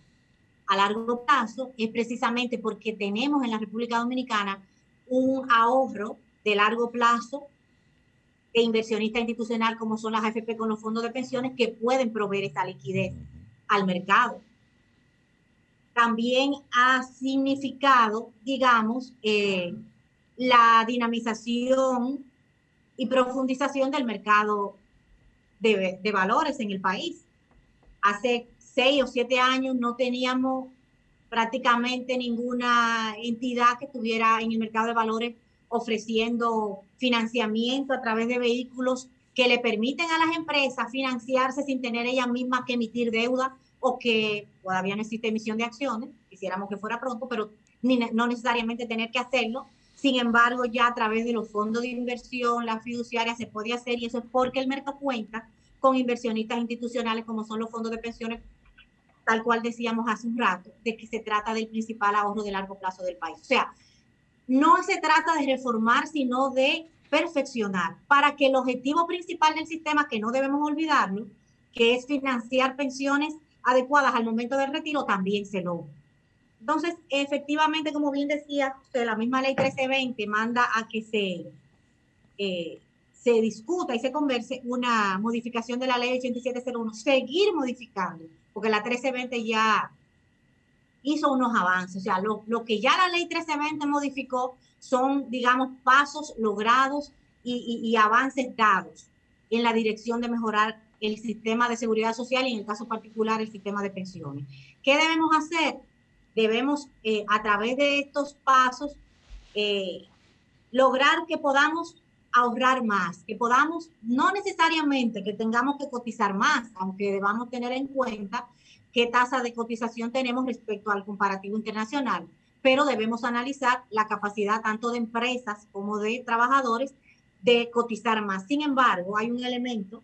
a largo plazo, es precisamente porque tenemos en la República Dominicana un ahorro de largo plazo de inversionista institucional como son las AFP con los fondos de pensiones que pueden proveer esta liquidez al mercado. También ha significado, digamos, eh, la dinamización y profundización del mercado de, de valores en el país. Hace seis o siete años no teníamos prácticamente ninguna entidad que estuviera en el mercado de valores ofreciendo financiamiento a través de vehículos que le permiten a las empresas financiarse sin tener ellas mismas que emitir deuda o que todavía no existe emisión de acciones, quisiéramos que fuera pronto, pero no necesariamente tener que hacerlo. Sin embargo, ya a través de los fondos de inversión, la fiduciaria se puede hacer y eso es porque el mercado cuenta con inversionistas institucionales como son los fondos de pensiones tal cual decíamos hace un rato, de que se trata del principal ahorro de largo plazo del país. O sea, no se trata de reformar, sino de perfeccionar para que el objetivo principal del sistema, que no debemos olvidarlo, que es financiar pensiones adecuadas al momento del retiro, también se logre. Entonces, efectivamente, como bien decía usted, la misma ley 1320 manda a que se, eh, se discuta y se converse una modificación de la ley 8701, seguir modificando porque la 1320 ya hizo unos avances. O sea, lo, que ya la ley 1320 modificó son, digamos, pasos logrados y, avances dados en la dirección de mejorar el sistema de seguridad social y en el caso particular el sistema de pensiones. ¿Qué debemos hacer? Debemos, eh, a través de estos pasos, eh, lograr que podamos ahorrar más, que podamos, no necesariamente que tengamos que cotizar más, aunque debamos tener en cuenta qué tasa de cotización tenemos respecto al comparativo internacional, pero debemos analizar la capacidad tanto de empresas como de trabajadores de cotizar más. Sin embargo, hay un elemento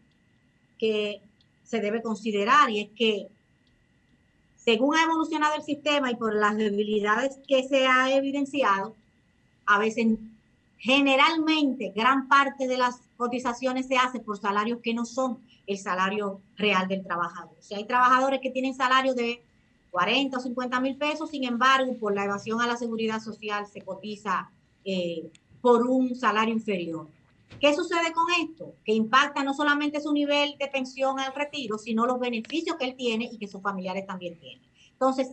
que se debe considerar y es que según ha evolucionado el sistema y por las debilidades que se ha evidenciado, a veces Generalmente, gran parte de las cotizaciones se hace por salarios que no son el salario real del trabajador. Sea, hay trabajadores que tienen salario de 40 o 50 mil pesos, sin embargo, por la evasión a la seguridad social se cotiza eh, por un salario inferior. ¿Qué sucede con esto? Que impacta no solamente su nivel de pensión al retiro, sino los beneficios que él tiene y que sus familiares también tienen. Entonces,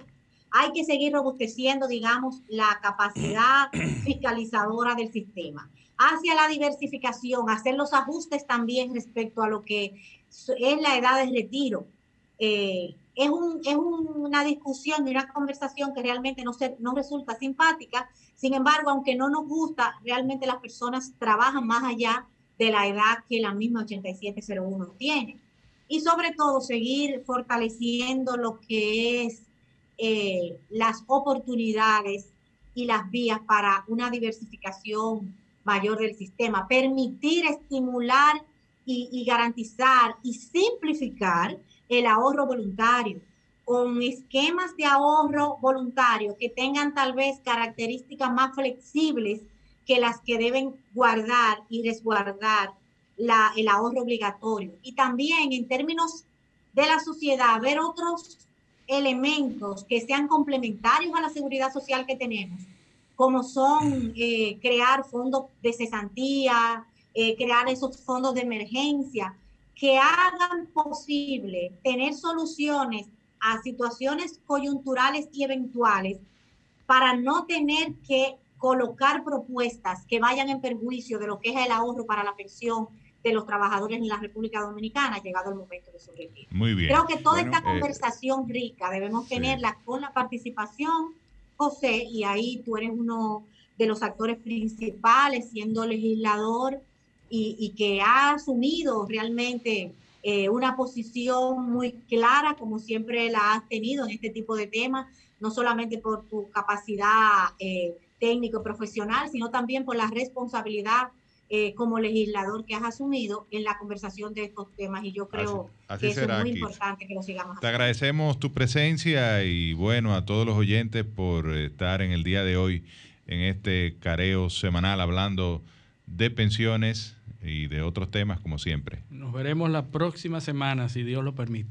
hay que seguir robusteciendo, digamos, la capacidad fiscalizadora del sistema. Hacia la diversificación, hacer los ajustes también respecto a lo que es la edad de retiro. Eh, es, una discusión y una conversación que realmente no, no resulta simpática. Sin embargo, aunque no nos gusta, realmente las personas trabajan más allá de la edad que la misma 8701 tiene. Y sobre todo, seguir fortaleciendo lo que es eh, las oportunidades y las vías para una diversificación mayor del sistema, permitir estimular y, garantizar y simplificar el ahorro voluntario. Con esquemas de ahorro voluntario que tengan tal vez características más flexibles que las que deben guardar y resguardar la, el ahorro obligatorio. Y también en términos de la sociedad, ver otros elementos que sean complementarios a la seguridad social que tenemos, como son eh, crear fondos de cesantía, eh, crear esos fondos de emergencia, que hagan posible tener soluciones a situaciones coyunturales y eventuales para no tener que colocar propuestas que vayan en perjuicio de lo que es el ahorro para la pensión de los trabajadores en la República Dominicana, llegado el momento de su retiro. Muy bien. Creo que toda esta eh, conversación rica debemos tenerla con la participación, José, y ahí tú eres uno de los actores principales, siendo legislador y, que ha asumido realmente eh, una posición muy clara, como siempre la has tenido en este tipo de temas, no solamente por tu capacidad eh, técnico profesional, sino también por la responsabilidad eh, como legislador que has asumido en la conversación de estos temas y yo creo que es muy importante que lo sigamos. Te agradecemos tu presencia y bueno a todos los oyentes por estar en el día de hoy en este careo semanal hablando de pensiones y de otros temas como siempre. Nos veremos la próxima semana si Dios lo permite.